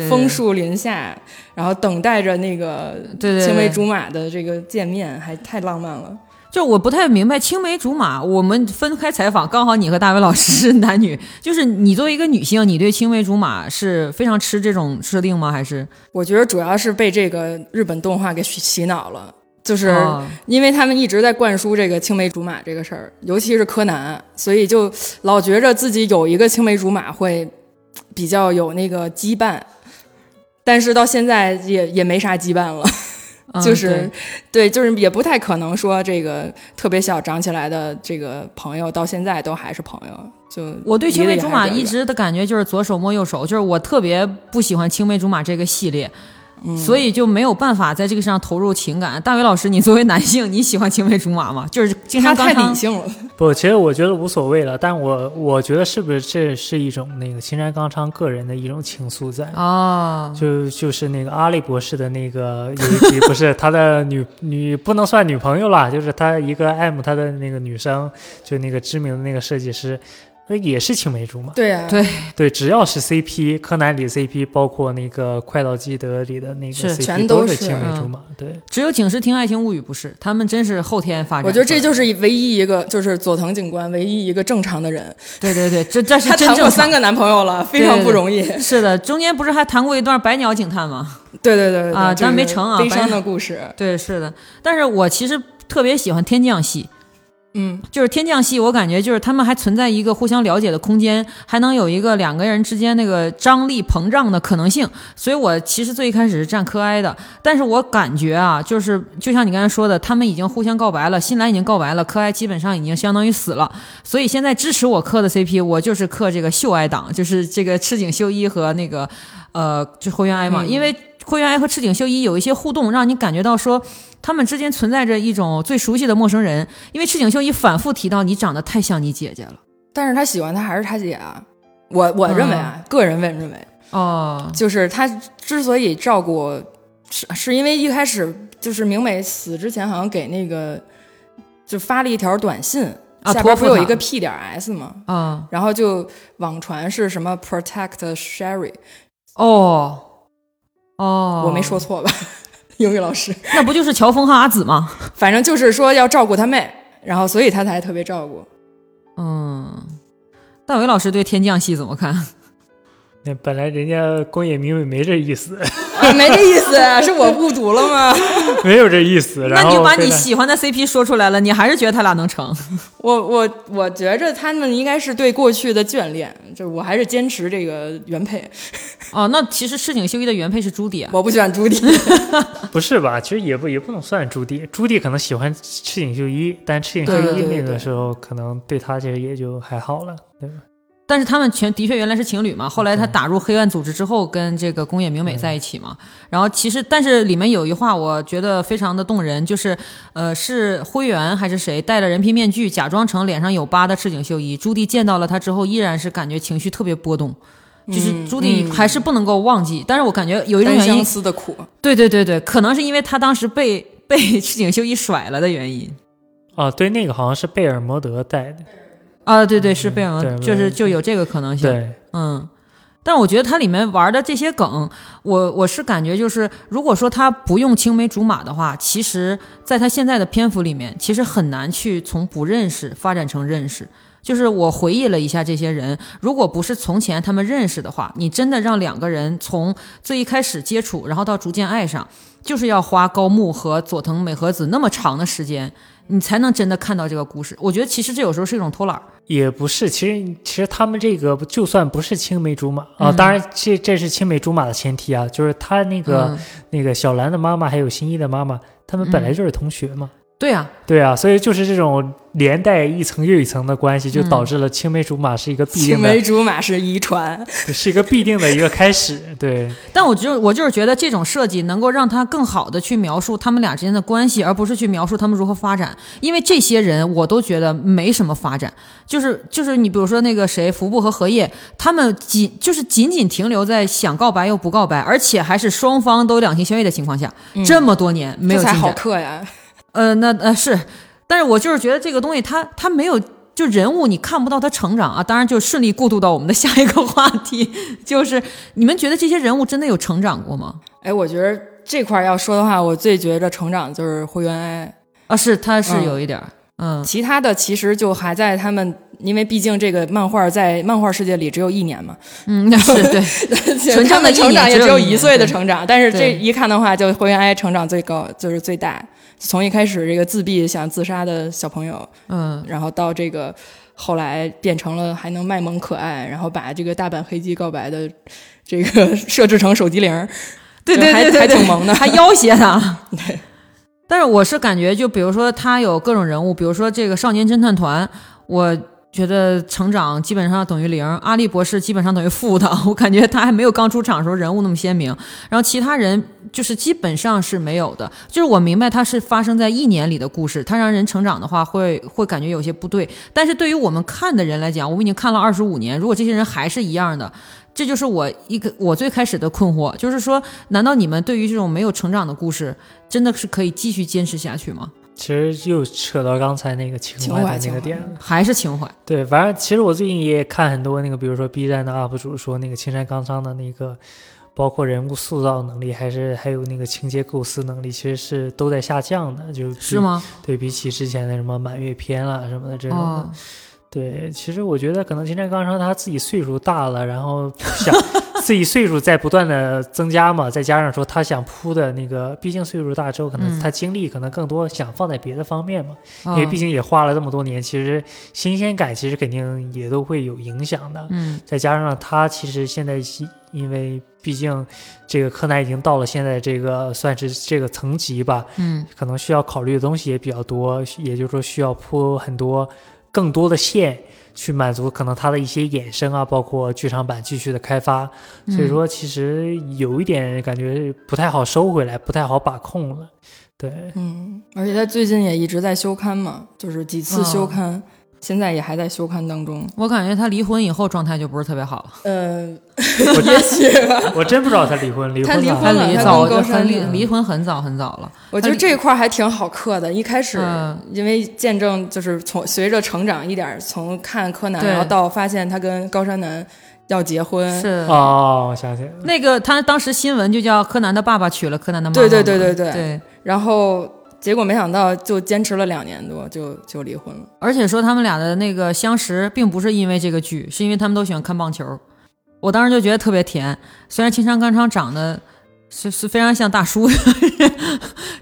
枫树林下，然后等待着那个青梅竹马的这个见面，还太浪漫了。就我不太明白青梅竹马，我们分开采访，刚好你和大伟老师是男女，就是你作为一个女性，你对青梅竹马是非常吃这种设定吗？还是我觉得主要是被这个日本动画给洗洗脑了。就是哦因为他们一直在灌输这个青梅竹马这个事儿，尤其是柯南，所以就老觉着自己有一个青梅竹马会比较有那个羁绊，但是到现在也也没啥羁绊了。嗯就是对，就是也不太可能说这个特别小长起来的这个朋友到现在都还是朋友。就我对青梅竹马一直的感觉就是左手摸右手，就是我特别不喜欢青梅竹马这个系列。所以就没有办法在这个上投入情感。大伟老师，你作为男性，你喜欢青梅竹马吗？就是经他太常刚刚理性了。不，其实我觉得无所谓了，但我我觉得是不是这是一种那个青山刚昌个人的一种情愫在？啊，就就是那个阿笠博士的那个有一集，不是他的女女不能算女朋友啦，就是他一个爱慕他的那个女生，就那个知名的那个设计师，那也是青梅竹马。对呀、对，对，只要是 CP，柯南里 CP，包括那个快到基德里的那个 CP，全都都是青梅竹马。对，只有《警视厅爱情物语》不是，他们真是后天发展。我觉得这就是唯一一个，就是佐藤警官唯一一个正常的人。对对对，这这是他真正个。谈过三个男朋友了，非常不容易。是的，中间不是还谈过一段百鸟警探吗？对对对啊就是但没成啊悲伤的故事。对，是的。但是我其实特别喜欢天降系，嗯，就是天降系，我感觉就是他们还存在一个互相了解的空间，还能有一个两个人之间那个张力膨胀的可能性。所以我其实最一开始是站柯哀的，但是我感觉啊，就是就像你刚才说的，他们已经互相告白了，新兰已经告白了，柯哀基本上已经相当于死了。所以现在支持我磕的 CP，我就是磕这个秀哀党，就是这个赤井秀一和那个呃，就后原哀嘛，嗯因为灰原哀和赤井秀一有一些互动，让你感觉到说。他们之间存在着一种最熟悉的陌生人，因为赤井秀一反复提到你长得太像你姐姐了。但是他喜欢他还是他姐啊。我我认为啊，个人认认为，哦，就是他之所以照顾，是是因为一开始就是明美死之前，好像给那个就发了一条短信，啊下边不有一个 P 点 S 吗？啊，然后就网传是什么 Protect Sherry，、哦，哦，我没说，错吧？英语老师，那不就是乔峰和阿紫吗？反正就是说要照顾他妹，然后所以他才特别照顾。嗯，大伟老师对天降戏怎么看？那本来人家宫野明美没这意思，啊，没这意思，是我误读了吗？没有这意思。那你就把你喜欢的 CP 说出来了，你还是觉得他俩能成？我我我觉着他们应该是对过去的眷恋，就我还是坚持这个原配，哦，那其实赤井秀一的原配是朱迪啊。我不喜欢朱迪。不是吧？其实也不也不能算朱迪，朱迪可能喜欢赤井秀一，但赤井秀一那个时候可能对他其实也就还好了，对吧？但是他们全的确原来是情侣嘛，后来他打入黑暗组织之后，跟这个宫野明美在一起嘛。然后其实，但是里面有一话我觉得非常的动人，就是呃是灰原还是谁戴了人皮面具，假装成脸上有疤的赤井秀一，朱棣见到了他之后，依然是感觉情绪特别波动。就是嗯朱棣还是不能够忘记，但是我感觉有一种单相原因，思的苦，对对对对，可能是因为他当时被被赤井秀一甩了的原因哦，对，那个好像是贝尔摩德带的，啊，对对是贝尔，对就是就有这个可能性，对，嗯，但我觉得它里面玩的这些梗，我我是感觉就是，如果说他不用青梅竹马的话，其实在他现在的篇幅里面，其实很难去从不认识发展成认识。就是我回忆了一下这些人，如果不是从前他们认识的话，你真的让两个人从最一开始接触，然后到逐渐爱上，就是要花高木和佐藤美和子那么长的时间，你才能真的看到这个故事。我觉得其实这有时候是一种偷懒儿。也不是，其实其实他们这个就算不是青梅竹马啊，当然这这是青梅竹马的前提啊，就是他那个、嗯那个小兰的妈妈还有新一的妈妈，他们本来就是同学嘛。对呀、对啊，所以就是这种连带一层又一层的关系，就导致了青梅竹马是一个必定的，青梅竹马是遗传。是一个必定的一个开始。对，但我就我就是觉得这种设计能够让他更好的去描述他们俩之间的关系，而不是去描述他们如何发展。因为这些人我都觉得没什么发展，就是就是你比如说那个谁服部和荷叶，他们仅就是仅仅停留在想告白又不告白，而且还是双方都两情相悦的情况下，这么多年没有这才好。嗑呀！呃，那呃是，但是我就是觉得这个东西它它没有。就人物你看不到他成长啊，当然就顺利过渡到我们的下一个话题，就是你们觉得这些人物真的有成长过吗？哎，我觉得这块儿要说的话，我最觉着成长就是灰原哀，啊，是，他是嗯有一点儿，嗯其他的其实就还在他们，因为毕竟这个漫画在漫画世界里只有一年嘛，嗯，是对，纯正的成长也只只有一岁的成长，但是这一看的话，就灰原哀成长最高，就是最大。从一开始这个自闭想自杀的小朋友，嗯然后到这个后来变成了还能卖萌可爱，然后把这个大阪黑鸡告白的这个设置成手机铃儿，对对还对对对，还挺萌的 还要挟他。对。但是我是感觉，就比如说他有各种人物，比如说这个少年侦探团，我觉得成长基本上等于零。阿笠博士基本上等于负的，我感觉他还没有刚出场的时候人物那么鲜明。然后其他人就是基本上是没有的。就是我明白他是发生在一年里的故事，他让人成长的话会会感觉有些不对。但是对于我们看的人来讲，我们已经看了二十五年，如果这些人还是一样的。这就是我一个我最开始的困惑，就是说，难道你们对于这种没有成长的故事，真的是可以继续坚持下去吗？其实又扯到刚才那个情怀的那个点了。还是情怀？对，反正其实我最近也看很多那个，比如说 B 站的 UP 主说那个青山刚昌的那个，包括人物塑造能力，还是还有那个情节构思能力，其实是都在下降的，就是是？吗？对比起之前的什么满月篇啦什么的这种的。哦，对，其实我觉得可能青山刚昌他自己岁数大了，然后想自己岁数在不断的增加嘛，再加上说他想铺的那个，毕竟岁数大之后，可能嗯他精力可能更多想放在别的方面嘛，因哦为毕竟也花了这么多年，其实新鲜感其实肯定也都会有影响的。嗯再加上他其实现在因为毕竟这个柯南已经到了现在这个算是这个层级吧，嗯可能需要考虑的东西也比较多，也就是说需要铺很多更多的线去满足可能它的一些衍生啊，包括剧场版继续的开发。所以说，其实有一点感觉不太好收回来，不太好把控了。对，嗯，而且他最近也一直在休刊嘛，就是几次休刊，现在也还在休刊当中。我感觉他离婚以后状态就不是特别好了。呃，我 也许吧。我真不知道他离婚，离他婚了他离婚了他早跟高山离离婚很早很早了。我觉得这一块儿还挺好刻的。一开始嗯因为见证就是从随着成长一点儿，从看柯南，然后到发现他跟高山南要结婚，是哦，我想起来了。那个他当时新闻就叫柯南的爸爸娶了柯南的妈妈对。对对对对对。然后结果没想到就坚持了两年多，就就离婚了。而且说他们俩的那个相识，并不是因为这个剧，是因为他们都喜欢看棒球。我当时就觉得特别甜。虽然青山刚昌长得是 是非常像大叔，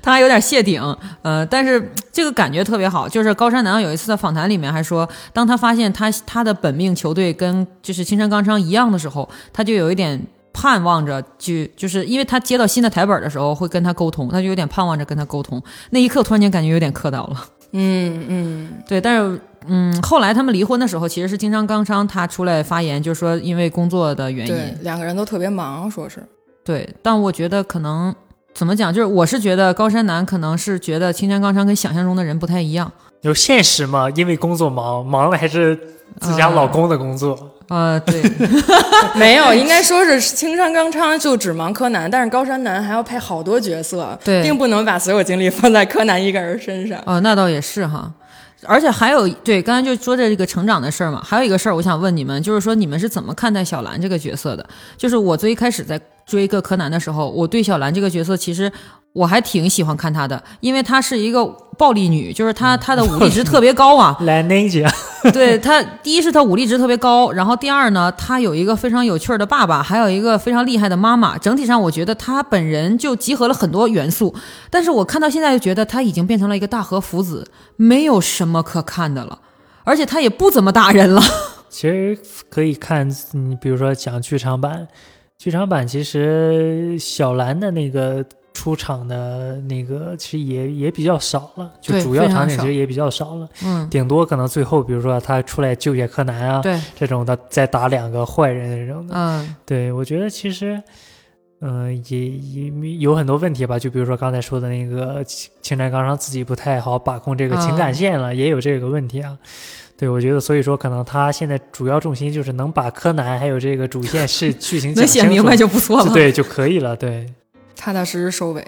他还有点谢顶，呃，但是这个感觉特别好。就是高山南有一次的访谈里面还说，当他发现他他的本命球队跟就是青山刚昌一样的时候，他就有一点。盼望着去，就是因为他接到新的台本的时候会跟他沟通，他就有点盼望着跟他沟通。那一刻突然间感觉有点磕到了。嗯嗯，对，但是嗯，后来他们离婚的时候，其实是金昌刚昌他出来发言，就是说因为工作的原对因。，两个人都特别忙，说是。对，但我觉得可能怎么讲，就是我是觉得高山南可能是觉得青山刚昌跟想象中的人不太一样。有现实嘛？因为工作忙，忙的还是自家老公的工作。呃，对，没有，应该说是青山刚昌就只忙柯南，但是高山南还要配好多角色，对并不能把所有精力放在柯南一个人身上。哦，那倒也是哈。而且还有，对，刚才就说这个成长的事儿嘛，还有一个事儿，我想问你们，就是说你们是怎么看待小兰这个角色的？就是我最一开始在追个柯南的时候，我对小兰这个角色其实我还挺喜欢看她的，因为她是一个暴力女，就是她她的武力值特别高啊，来那姐，对她，第一是她武力值特别高，然后第二呢，她有一个非常有趣儿的爸爸，还有一个非常厉害的妈妈。整体上，我觉得她本人就集合了很多元素。但是我看到现在，就觉得她已经变成了一个大和福子，没有什么可看的了，而且她也不怎么打人了。其实可以看，你比如说讲剧场版，剧场版其实小兰的那个出场的那个其实也也比较少了，就主要场景其实也比较少了，嗯，顶多可能最后比如说他出来救下柯南啊对，这种的，再打两个坏人这种的。嗯，对我觉得其实。嗯、也也有很多问题吧，就比如说刚才说的那个青青山刚昌自己不太好把控这个情感啊线了，也有这个问题啊。对，我觉得所以说可能他现在主要重心就是能把柯南还有这个主线是 剧情能讲清楚写明白就不错了。对就可以了。对，踏踏实实收尾。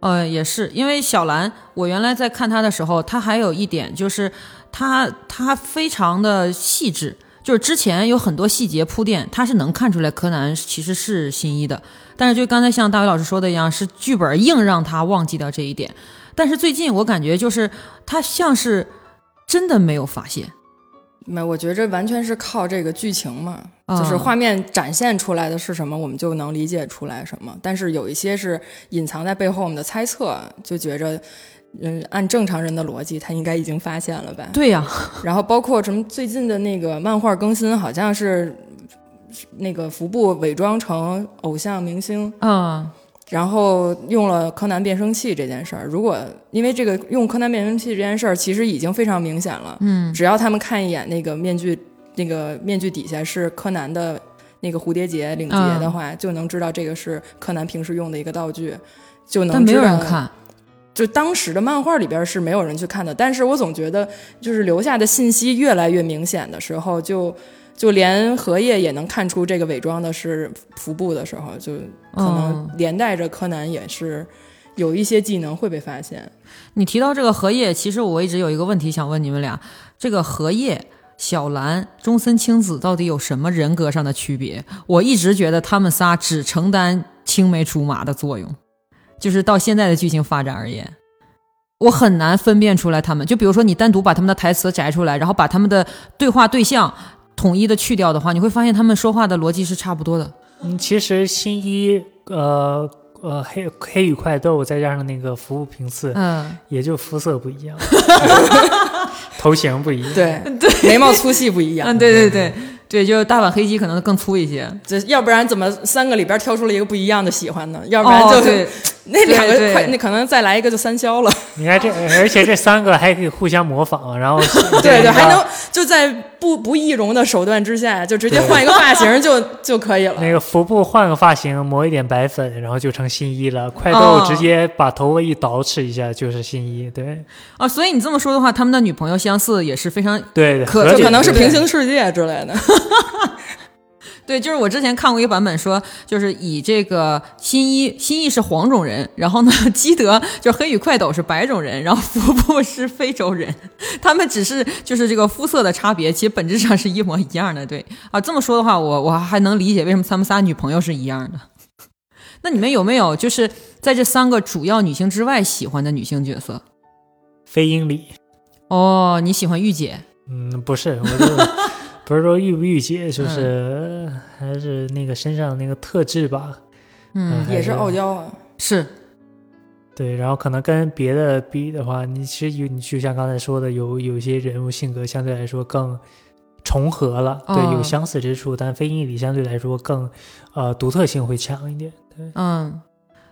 呃，也是，因为小兰，我原来在看她的时候，她还有一点就是，她她非常的细致，就是之前有很多细节铺垫，她是能看出来柯南其实是新一的，但是就刚才像大伟老师说的一样，是剧本硬让他忘记掉这一点。但是最近我感觉就是他像是真的没有发现，没，我觉得这完全是靠这个剧情嘛，啊就是画面展现出来的是什么，我们就能理解出来什么。但是有一些是隐藏在背后，我们的猜测就觉着嗯，按正常人的逻辑，他应该已经发现了吧？对呀、然后包括什么最近的那个漫画更新，好像是那个服部伪装成偶像明星，嗯，然后用了柯南变声器这件事儿。如果因为这个用柯南变声器这件事儿，其实已经非常明显了。嗯，只要他们看一眼那个面具，那个面具底下是柯南的那个蝴蝶结领结的话，就能知道这个是柯南平时用的一个道具，就能但没有人看。就当时的漫画里边是没有人去看的，但是我总觉得就是留下的信息越来越明显的时候，就就连荷叶也能看出这个伪装的是服部的时候，就可能连带着柯南也是有一些技能会被发现。你提到这个荷叶，其实我一直有一个问题想问你们俩：这个荷叶、小兰、中森青子到底有什么人格上的区别？我一直觉得他们仨只承担青梅竹马的作用，就是到现在的剧情发展而言。我很难分辨出来他们，就比如说你单独把他们的台词摘出来，然后把他们的对话对象统一的去掉的话，你会发现他们说话的逻辑是差不多的。嗯，其实新一呃呃黑黑与快斗再加上那个服务频次，嗯，也就肤色不一样，头型不一样。对对，眉毛粗细不一样，嗯，对对对对，就是大阪黑鸡可能更粗一些。这要不然怎么三个里边挑出了一个不一样的喜欢呢？要不然就、哦 那两个快，那可能再来一个就三消了。你看这，而且这三个还可以互相模仿，然后 对对，还能就在不不易容的手段之下，就直接换一个发型就就可以了。那个服部换个发型，抹一点白粉，然后就成新一了。快豆哦直接把头发一捯饬一下就是新一，对哦，所以你这么说的话，他们的女朋友相似也是非常对，可就可能是平行世界之类的。对。就是我之前看过一个版本说，就是以这个新一新一是黄种人，然后呢基德就是黑羽快斗是白种人，然后福布是非洲人，他们只是就是这个肤色的差别，其实本质上是一模一样的。对啊，这么说的话，我我还能理解为什么他们仨女朋友是一样的。那你们有没有就是在这三个主要女性之外喜欢的女性角色？飞鹰里，哦，你喜欢御姐？嗯，不是，我就不是说御不御姐，就是、还是那个身上那个特质吧，嗯，也是傲娇啊。是对，然后可能跟别的比的话，你其实有你就像刚才说的，有有些人物性格相对来说更重合了，对，哦有相似之处，但非英里相对来说更呃独特性会强一点。对，嗯，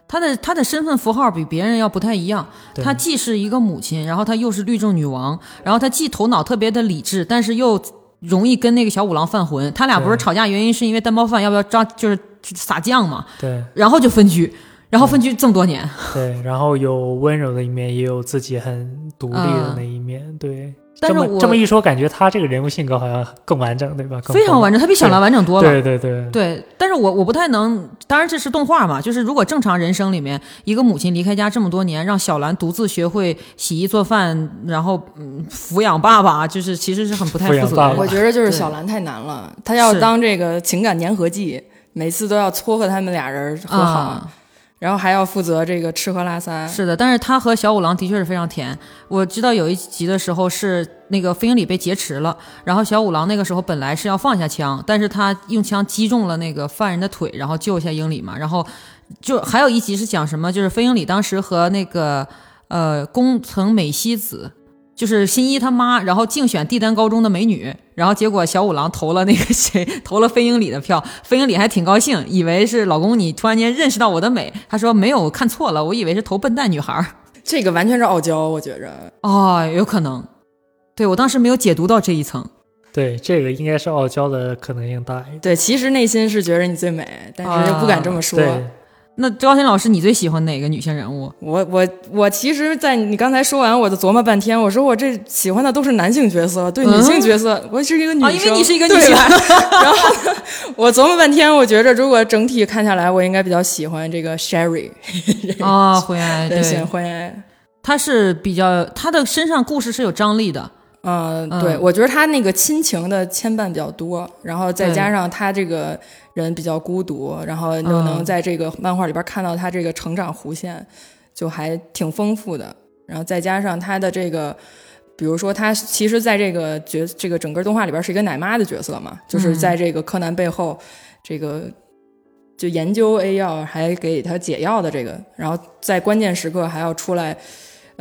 她的她的身份符号比别人要不太一样。对她既是一个母亲，然后她又是律政女王，然后她既头脑特别的理智，但是又容易跟那个小五郎犯浑。他俩不是吵架原因是因为蛋包饭要不要抓，就是撒酱嘛，对然后就分居，然后分居这么多年。对，然后有温柔的一面，也有自己很独立的嗯那一面。对，但是这么我这么一说，感觉他这个人物性格好像更完整，对吧？非常完整，他比小兰完整多了。对对对对，但是我我不太能，当然这是动画嘛，就是如果正常人生里面，一个母亲离开家这么多年，让小兰独自学会洗衣做饭，然后嗯抚养爸爸，就是其实是很不太负责的。我觉得就是小兰太难了，她要当这个情感粘合剂，每次都要撮合他们俩人和好，啊，然后还要负责这个吃喝拉撒。是的，但是他和小五郎的确是非常甜。我知道有一集的时候是那个飞鹰里被劫持了，然后小五郎那个时候本来是要放下枪，但是他用枪击中了那个犯人的腿，然后救一下英里嘛。然后就还有一集是讲什么，就是飞鹰里当时和那个呃宫城美希子。就是新一他妈，然后竞选帝丹高中的美女，然后结果小五郎投了那个谁，投了飞鹰里的票，飞鹰里还挺高兴，以为是老公你突然间认识到我的美，他说没有，我看错了，我以为是投笨蛋女孩儿。这个完全是傲娇，我觉着。哦，有可能，对我当时没有解读到这一层。对，这个应该是傲娇的可能性大一点。对，其实内心是觉得你最美，但是又不敢这么说。对，那高天老师，你最喜欢哪个女性人物？我我我其实，在你刚才说完，我就琢磨半天。我说我这喜欢的都是男性角色，对女性角色，我是一个女生，啊因为你是一个女对性 然后，我琢磨半天，我觉着如果整体看下来，我应该比较喜欢这个 Sherry，啊，灰爱，对，喜对欢，欢。她是比较，她的身上故事是有张力的。嗯，嗯对，我觉得他那个亲情的牵绊比较多，然后再加上他这个人比较孤独，然后又嗯能在这个漫画里边看到他这个成长弧线，就还挺丰富的。然后再加上他的这个，比如说他其实在这个角这个整个动画里边是一个奶妈的角色嘛，就是在这个柯南背后，这个就研究 A 药还给他解药的这个，然后在关键时刻还要出来。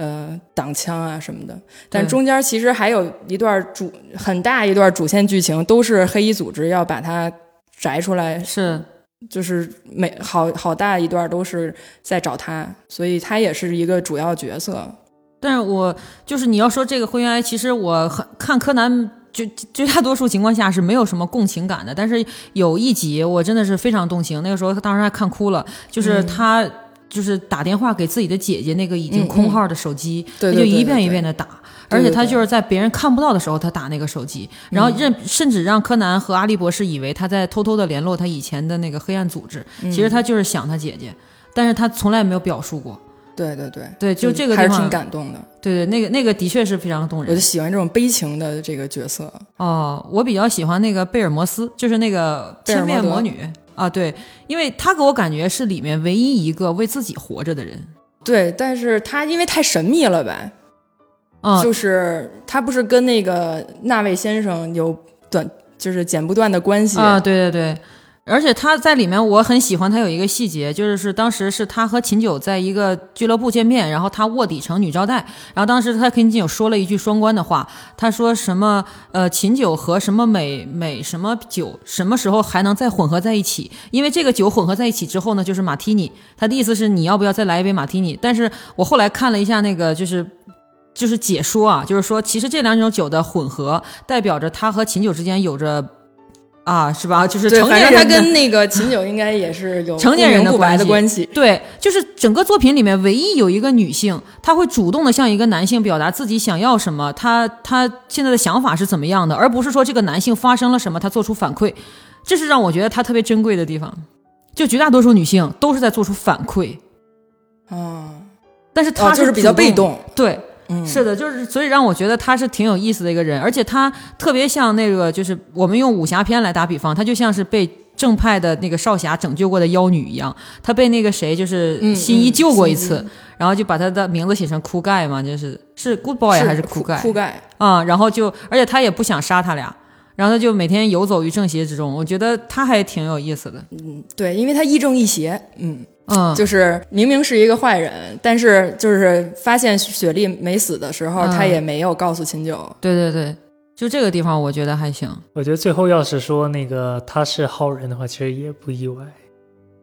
呃挡枪啊什么的。但中间其实还有一段主很大一段主线剧情，都是黑衣组织要把他摘出来，是就是每好好大一段都是在找他，所以他也是一个主要角色。但是我就是你要说这个灰原哀，其实我很看柯南。就绝大多数情况下是没有什么共情感的，但是有一集我真的是非常动情，那个时候当时还看哭了，就是他就是打电话给自己的姐姐那个已经空号的手机，对他就一遍一遍的打，而且他就是在别人看不到的时候他打那个手机，然后任甚至让柯南和阿笠博士以为他在偷偷的联络他以前的那个黑暗组织，其实他就是想他姐姐，但是他从来没有表述过。对对对对就这个还是地方挺感动的。对对，那个那个的确是非常动人我就。喜欢这种悲情的这个角色。哦，我比较喜欢那个贝尔摩斯，就是那个千面魔女啊，对，因为他给我感觉是里面唯一一个为自己活着的人。对，但是他因为太神秘了呗，啊，就是他不是跟那个那位先生有短，就是剪不断的关系啊，对对对，而且他在里面我很喜欢他有一个细节，就是是当时是他和秦九在一个俱乐部见面，然后他卧底成女招待，然后当时他跟秦九说了一句双关的话，他说什么呃秦九和什么美美什么酒什么时候还能再混合在一起？因为这个酒混合在一起之后呢，就是马提尼，他的意思是你要不要再来一杯马提尼？但是我后来看了一下那个就是。就是解说啊，就是说，其实这两种酒的混合，代表着他和秦九之间有着啊，是吧？就是，成年人他跟那个秦九应该也是有成年人的关关系。对，就是整个作品里面唯一有一个女性，她会主动的向一个男性表达自己想要什么，她她现在的想法是怎么样的，而不是说这个男性发生了什么，她做出反馈，这是让我觉得她特别珍贵的地方。就绝大多数女性都是在做出反馈，啊，但是她哦，就是比较被。动。对，嗯，是的，就是所以让我觉得他是挺有意思的一个人，而且他特别像那个，就是我们用武侠片来打比方，他就像是被正派的那个少侠拯救过的妖女一样，他被那个谁就是嗯新一嗯救过一次，新然后就把他的名字写成枯盖嘛，就是是 Good Boy 还是枯盖枯盖？啊、然后就而且他也不想杀他俩。然后他就每天游走于正邪之中，我觉得他还挺有意思的。嗯对，因为他亦正亦邪。嗯，嗯，就是明明是一个坏人，但是就是发现雪莉没死的时候，嗯他也没有告诉秦九。对对对，就这个地方我觉得还行。我觉得最后要是说那个他是好人的话，其实也不意外，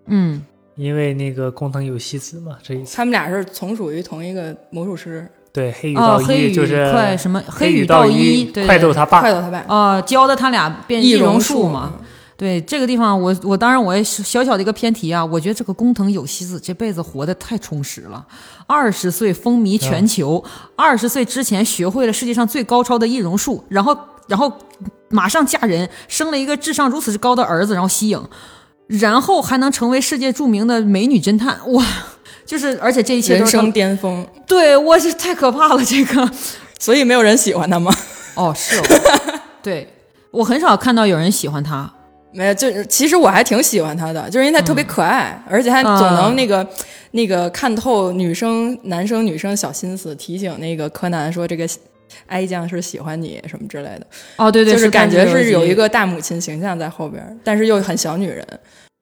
嗯，因为那个工藤有希子嘛，这一次他们俩是从属于同一个魔术师，对黑羽哦，道黑羽一就是快什么黑羽道一，对对快斗他爸快，斗他爸，哦，教的他俩变易容术嘛。。对这个地方我，我当然我也是小小的一个偏题啊。我觉得这个工藤有希子这辈子活得太充实了，二十岁风靡全球，二十岁之前学会了世界上最高超的易容术，然后然后马上嫁人，生了一个智商如此之高的儿子，然后息影，然后还能成为世界著名的美女侦探，哇！就是而且这一切都是人生巅峰，对我是太可怕了，这个所以没有人喜欢他吗？哦是哦，对我很少看到有人喜欢他。没有，就是其实我还挺喜欢他的，就是因为他特别可爱，而且他总能那个、那个看透女生、男生、女生小心思，提醒那个柯南说这个哀酱是喜欢你什么之类的，哦，对对，就是感觉是有一个。个大母亲形象在后边，但是又很小女人。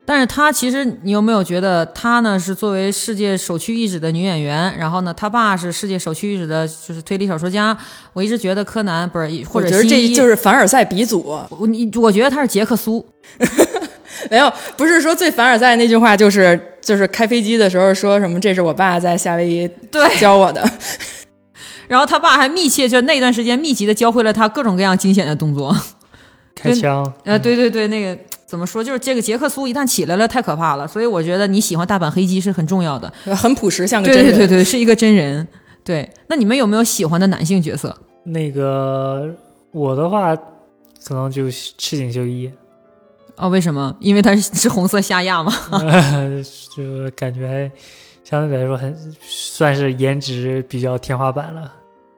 但是她其实，你有没有觉得她呢是作为世界首屈一指的女演员，然后呢，她爸是世界首屈一指的，就是推理小说家。我一直觉得柯南不是，或者我觉得这就是凡尔赛鼻祖，我你，我觉得他是杰克苏。没有，不是说最凡尔赛那句话就是就是开飞机的时候说什么这是我爸在夏威夷对，教我的，然后他爸还密切就那段时间密集的教会了他各种各样惊险的动作。开枪，呃，对对对，那个怎么说，就是这个杰克苏一旦起来了，太可怕了。所以我觉得你喜欢大阪黑鸡是很重要的。很朴实，像个对真人。对对对，是一个真人。对，那你们有没有喜欢的男性角色？那个我的话可能就赤井秀一，哦，为什么？因为他是是红色夏亚吗？就感觉相对来说很算是颜值比较天花板了。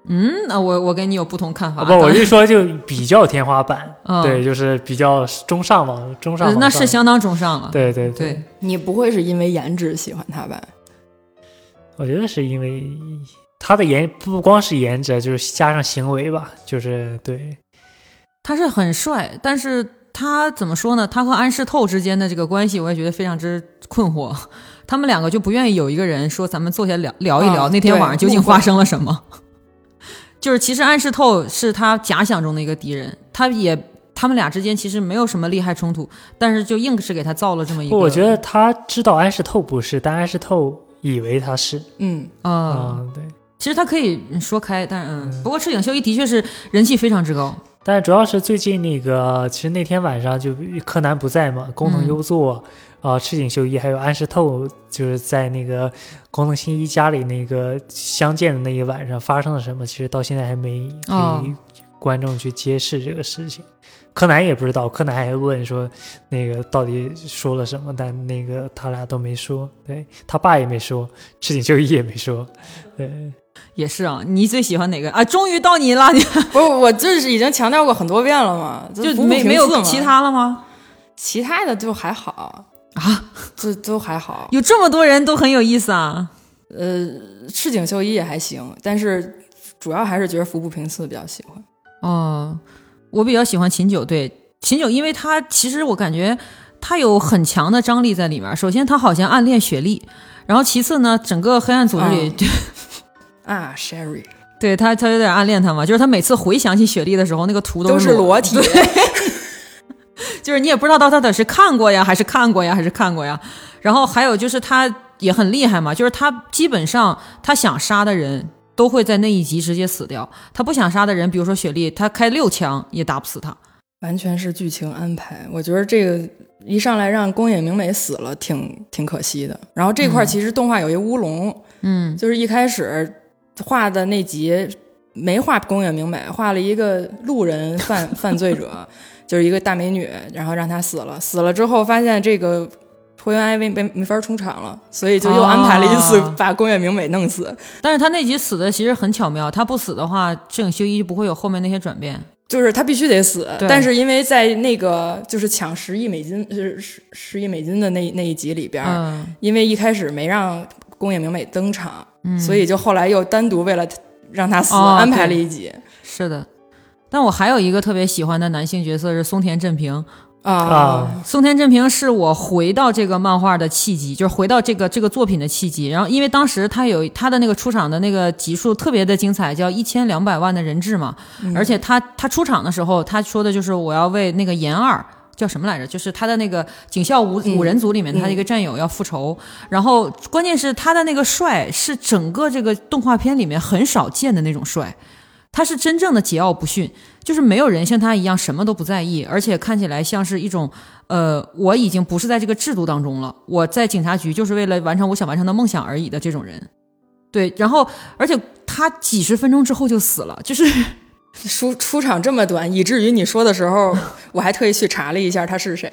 嗯，那我我跟你有不同看法。啊不，我就说就比较天花板，嗯对，就是比较中上嘛中上呃那是相当中上了。对对对，你不会是因为颜值喜欢他吧？我觉得是因为他的颜不光是颜值，就是加上行为吧，就是对，他是很帅，但是他怎么说呢？他和安室透之间的这个关系，我也觉得非常之困惑。他们两个就不愿意有一个人说咱们坐下聊聊一聊、啊那天晚上究竟发生了什么。就是其实安室透是他假想中的一个敌人，他也他们俩之间其实没有什么利害冲突，但是就硬是给他造了这么一个。不，我觉得他知道安室透不是，但安室透以为他是。嗯，啊、嗯，对。其实他可以说开，但是嗯，不过赤井秀一的确是人气非常之高。但主要是最近那个，其实那天晚上就柯南不在嘛，工藤优作、呃赤井秀一还有安室透，就是在那个工藤新一家里那个相见的那一晚上发生了什么，其实到现在还没哦给观众去揭示这个事情。柯南也不知道，柯南还问说那个到底说了什么，但那个他俩都没说，对他爸也没说，赤井秀一也没说，对。也是啊，你最喜欢哪个啊？终于到你了，你不是，我就是已经强调过很多遍了嘛，就没没有其他了吗？其他的就还好啊，这都还好。有这么多人都很有意思啊。呃，赤井秀一也还行，但是主要还是觉得服部平次比较喜欢。哦，我比较喜欢秦九，对秦九，因为他其实我感觉他有很强的张力在里面。首先，他好像暗恋雪莉，然后其次呢，整个黑暗组织里，啊，Sherry 对他他有点暗恋他嘛，就是他每次回想起雪莉的时候，那个图都是是裸体，就是你也不知道他到底是看过呀，还是看过呀，还是看过呀。然后还有就是他也很厉害嘛，就是他基本上他想杀的人都会在那一集直接死掉，他不想杀的人，比如说雪莉，他开六枪也打不死他。完全是剧情安排。我觉得这个一上来让宫野明美死了，挺挺可惜的。然后这块儿其实动画有一乌龙，嗯，就是一开始画的那集没画宫野明美，画了一个路人犯犯罪者，就是一个大美女，然后让她死了。死了之后发现这个。灰原哀没没没法出场了，所以就又安排了一次哦把宫野明美弄死。但是他那集死的其实很巧妙，他不死的话，赤井秀一就不会有后面那些转变。就是他必须得死，但是因为在那个就是抢十亿美金，就是十十亿美金的那那一集里边，嗯，因为一开始没让宫野明美登场，所以就后来又单独为了让他死、哦安排了一集是的。但我还有一个特别喜欢的男性角色是松田正平，啊啊松田正平是我回到这个漫画的契机，就是回到这个这个作品的契机。然后，因为当时他有他的那个出场的那个集数特别的精彩，叫一千两百万的人质嘛。而且他他出场的时候，他说的就是我要为那个岩二。叫什么来着？就是他的那个警校五五人组里面，他的一个战友要复仇。然后关键是他的那个帅是整个这个动画片里面很少见的那种帅，他是真正的桀骜不驯，就是没有人像他一样什么都不在意，而且看起来像是一种，呃，我已经不是在这个制度当中了，我在警察局就是为了完成我想完成的梦想而已的这种人。对，然后而且他几十分钟之后就死了，就是 出出场这么短，以至于你说的时候，我还特意去查了一下他是谁，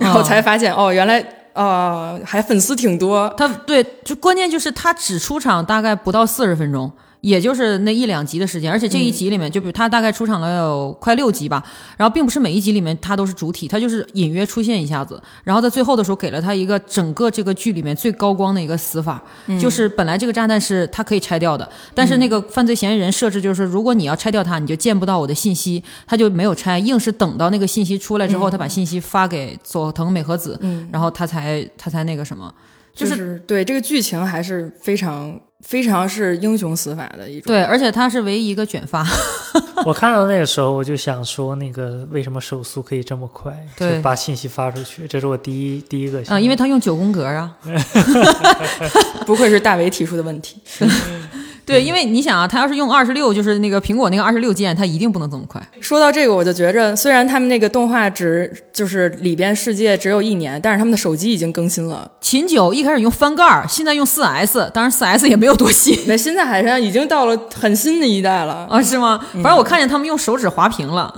然后才发现哦，原来哦还粉丝挺多。他对，就关键就是他只出场大概不到四十分钟，也就是那一两集的时间，而且这一集里面，就比如他大概出场了有快六集吧，然后并不是每一集里面他都是主体，他就是隐约出现一下子，然后在最后的时候给了他一个整个这个剧里面最高光的一个死法，就是本来这个炸弹是他可以拆掉的，但是那个犯罪嫌疑人设置就是如果你要拆掉它，你就见不到我的信息，他就没有拆，硬是等到那个信息出来之后，他把信息发给佐藤美和子，然后他才他才那个什么。就就是是对这个剧情还是非常非常是英雄死法的一种。对，而且他是唯一一个卷发，我看到那个时候，我就想说，那个为什么手速可以这么快，对就把信息发出去？这是我第一第一个想法。嗯，因为他用九宫格啊。不愧是大为提出的问题。对，因为你想啊，他要是用二十六，就是那个苹果那个二十六键，他一定不能这么快。说到这个，我就觉着，虽然他们那个动画只就是里边世界只有一年，但是他们的手机已经更新了。秦九一开始用翻盖儿，现在用四 S，当然四 S 也没有多新那现在好像已经到了很新的一代了。啊，是吗？反正我看见他们用手指滑屏了，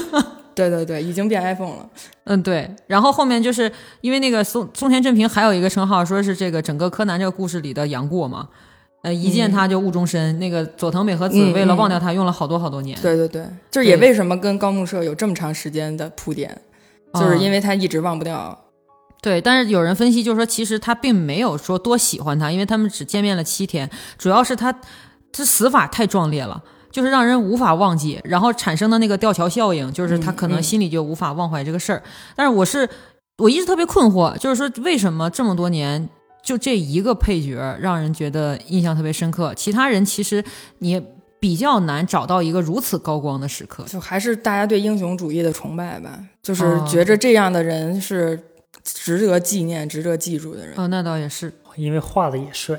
对对对，已经变 iPhone 了。嗯对。然后后面就是因为那个松松田正平还有一个称号，说是这个整个柯南这个故事里的杨过嘛。呃，一见他就误终身。那个佐藤美和子嗯为了嗯忘掉他，用了好多好多年。对对对，就是也为什么跟高木社有这么长时间的铺垫，就是因为他一直忘不掉。对，但是有人分析就是说，其实他并没有说多喜欢他，因为他们只见面了七天，主要是他他死法太壮烈了，就是让人无法忘记，然后产生的那个吊桥效应，就是他可能心里就无法忘怀这个事儿。但是我是我一直特别困惑，就是说为什么这么多年就这一个配角让人觉得印象特别深刻，其他人其实你比较难找到一个如此高光的时刻。就还是大家对英雄主义的崇拜吧，就是哦觉着这样的人是值得纪念、值得记住的人。哦，那倒也是，因为画的也帅。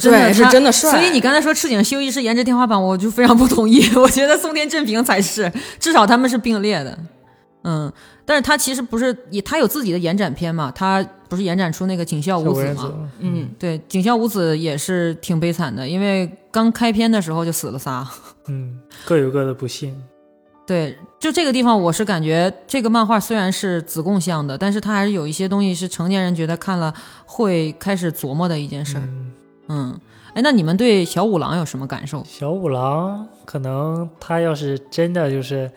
对，是真的帅。所以你刚才说赤井秀一是颜值天花板，我就非常不同意。我觉得松田正平才是，至少他们是并列的。嗯，但是他其实不是，也他有自己的延展片嘛，他不是延展出那个警校五子嘛？嗯，对，警校五子也是挺悲惨的，因为刚开篇的时候就死了仨。嗯，各有各的不幸。对，就这个地方，我是感觉这个漫画虽然是子贡向的，但是它还是有一些东西是成年人觉得看了会开始琢磨的一件事儿。嗯，嗯，哎，那你们对小五郎有什么感受？小五郎可能他要是真的就是，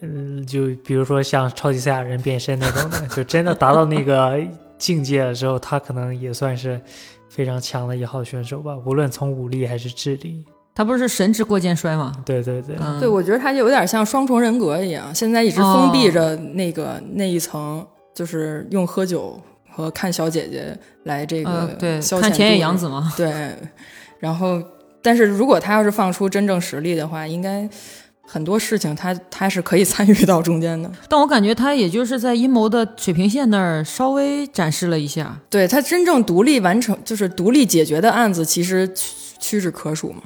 嗯，就比如说像超级赛亚人变身那种的，就真的达到那个境界了之后，他可能也算是非常强的一号选手吧，无论从武力还是智力。他不是神之过肩摔吗？对对对，嗯，对，我觉得他就有点像双重人格一样，现在一直封闭着那个、那一层，就是用喝酒和看小姐姐来这个呃，对，看田野洋子嘛。对，然后，但是如果他要是放出真正实力的话，应该很多事情他他是可以参与到中间的。但我感觉他也就是在阴谋的水平线那儿稍微展示了一下。对他真正独立完成，就是独立解决的案子，其实屈屈指可数嘛。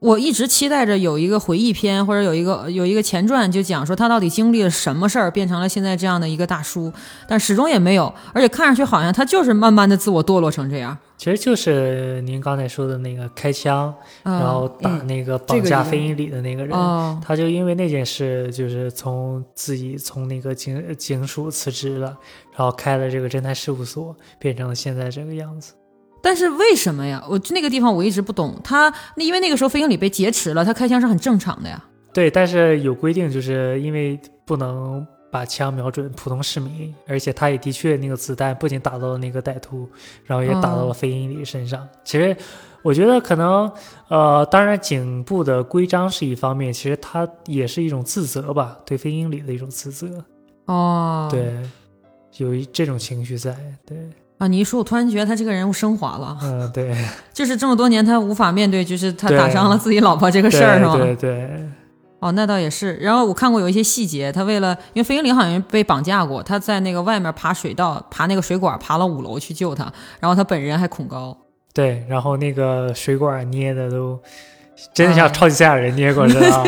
我一直期待着有一个回忆篇，或者有一个有一个前传，就讲说他到底经历了什么事儿，变成了现在这样的一个大叔，但始终也没有，而且看上去好像他就是慢慢的自我堕落成这样。其实就是您刚才说的那个开枪，嗯、然后打嗯那个绑架飞鹰里的那个人，哦，他就因为那件事，就是从自己从那个警警署辞职了，然后开了这个侦探事务所，变成了现在这个样子。但是为什么呀？我那个地方我一直不懂。他那因为那个时候飞鹰里被劫持了，他开枪是很正常的呀。对，但是有规定，就是因为不能把枪瞄准普通市民，而且他也的确那个子弹不仅打到了那个歹徒，然后也打到了飞鹰里身上。其实我觉得可能，呃，当然警部的规章是一方面，其实他也是一种自责吧，对飞鹰里的一种自责。哦，对，有一这种情绪在。对，啊，你一说，我突然觉得他这个人物升华了，嗯，对，就是这么多年他无法面对，就是他打伤了自己老婆这个事儿，是吗？对对哦，那倒也是。然后我看过有一些细节，他为了因为飞鹰林好像被绑架过，他在那个外面爬水道，爬那个水管，爬了五楼去救他，然后他本人还恐高。对，然后那个水管捏的都真的啊像超级赛亚人捏过似的啊，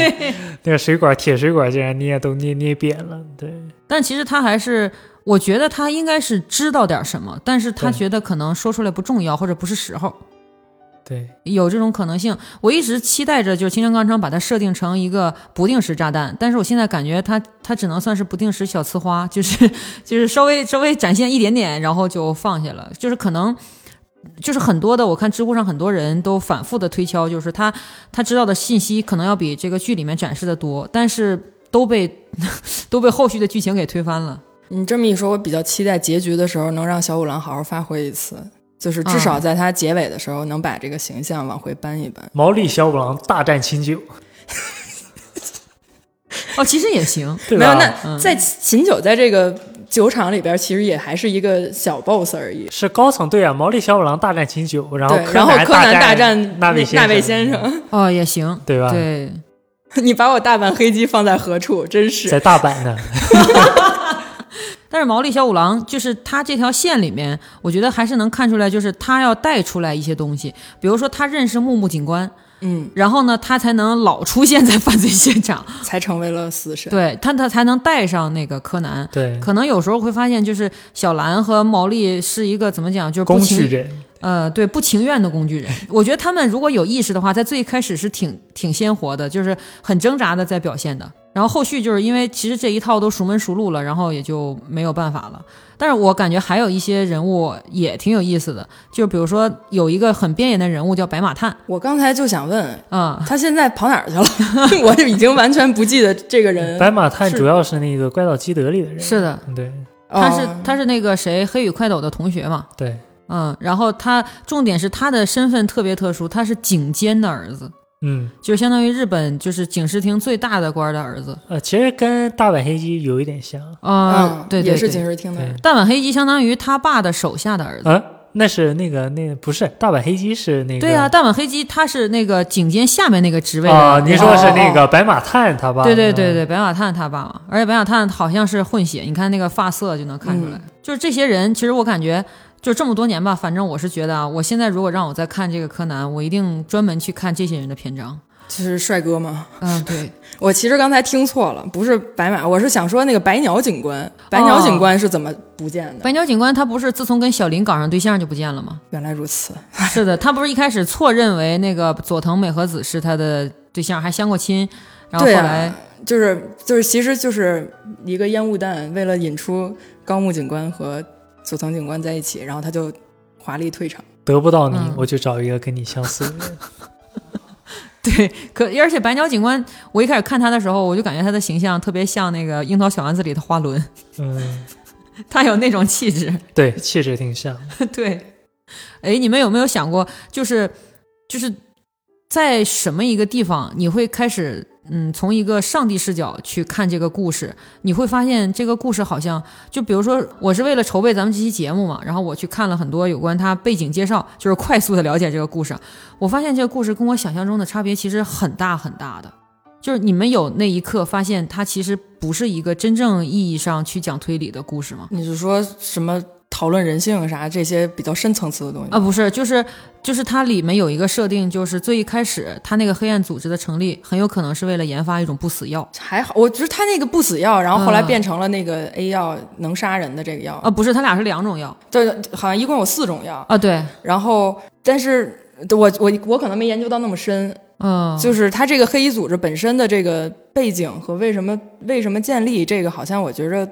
那个水管铁水管竟然捏都捏捏扁了，对。但其实他还是，我觉得他应该是知道点什么，但是他觉得可能说出来不重要或者不是时候。对，有这种可能性。我一直期待着，就是青山刚昌把它设定成一个不定时炸弹，但是我现在感觉它它只能算是不定时小呲花，就是 就是稍微稍微展现一点点，然后就放下了。就是可能就是很多的，我看知乎上很多人都反复的推敲，就是他他知道的信息可能要比这个剧里面展示的多，但是都被 都被后续的剧情给推翻了。你这么一说，我比较期待结局的时候能让小五郎好好发挥一次，就是至少在他结尾的时候能把这个形象往回搬一搬。毛利小五郎大战秦九，哦，其实也行，对？没有，那嗯在秦九在这个酒厂里边，其实也还是一个小 boss 而已。是高层对啊，毛利小五郎大战秦九，然后，然后柯南南大战战那位那位先先生，哦也行，对吧？对。你把我大阪黑鸡放在何处？真是在大阪呢，但是毛利小五郎就是他这条线里面，我觉得还是能看出来，就是他要带出来一些东西，比如说他认识木木警官，嗯，然后呢，他才能老出现在犯罪现场，才成为了死神。对他他才能带上那个柯南。对，可能有时候会发现，就是小兰和毛利是一个怎么讲，就是不工具人，呃，对，不情愿的工具人。我觉得他们如果有意识的话，在最开始是挺挺鲜活的，就是很挣扎的在表现的。然后后续就是因为其实这一套都熟门熟路了，然后也就没有办法了。但是我感觉还有一些人物也挺有意思的，就比如说有一个很边缘的人物叫白马探，我刚才就想问，啊、他现在跑哪儿去了？我已经完全不记得这个人。白马探主要是那个怪盗基德里的人，是的，对他是、哦他是那个谁黑羽快斗的同学嘛，对，嗯，然后他重点是他的身份特别特殊，他是警监的儿子，嗯，就相当于日本就是警视厅最大的官的儿子。呃，其实跟大阪黑鸡有一点像，啊、嗯，对对对也是警视厅的人。大阪黑鸡相当于他爸的手下的儿子。啊，那是那个那不是大阪黑鸡是那个对啊，大阪黑鸡他是那个警监下面那个职位啊，的。您说是那个白马探他爸？对对对对，白马探他爸嘛，而且白马探好像是混血，你看那个发色就能看出来。就是这些人，其实我感觉，就这么多年吧，反正我是觉得啊，我现在如果让我再看这个柯南，我一定专门去看这些人的篇章。这是帅哥吗？嗯，对，我其实刚才听错了，不是白马，我是想说那个白鸟警官。白鸟警官是怎么不见的？白鸟警官他不是自从跟小林搞上对象就不见了吗？原来如此，是的，他不是一开始错认为那个佐藤美和子是他的对象，还相过亲，然后后来、啊，就是就是，其实就是一个烟雾弹，为了引出高木警官和佐藤警官在一起，然后他就华丽退场。得不到你，嗯我就找一个跟你相似的人。对，可而且白鸟警官，我一开始看他的时候，我就感觉他的形象特别像那个《樱桃小丸子》里的花轮，嗯，他有那种气质。对，气质挺像。对，哎，你们有没有想过，就是就是在什么一个地方，你会开始嗯，从一个上帝视角去看这个故事，你会发现这个故事好像，就比如说，我是为了筹备咱们这期节目嘛，然后我去看了很多有关他背景介绍，就是快速的了解这个故事。我发现这个故事跟我想象中的差别其实很大很大的。就是你们有那一刻发现它其实不是一个真正意义上去讲推理的故事吗？你是说什么讨论人性啥这些比较深层次的东西。啊，不是，就是就是它里面有一个设定，就是最一开始它那个黑暗组织的成立，很有可能是为了研发一种不死药。还好，我觉得它那个不死药，然后后来嗯变成了那个 A 药，能杀人的这个药。啊，不是，它俩是两种药对，好像一共有四种药。啊，对，然后，但是我我我可能没研究到那么深，嗯，就是它这个黑衣组织本身的这个背景和为什么为什么建立，这个好像我觉着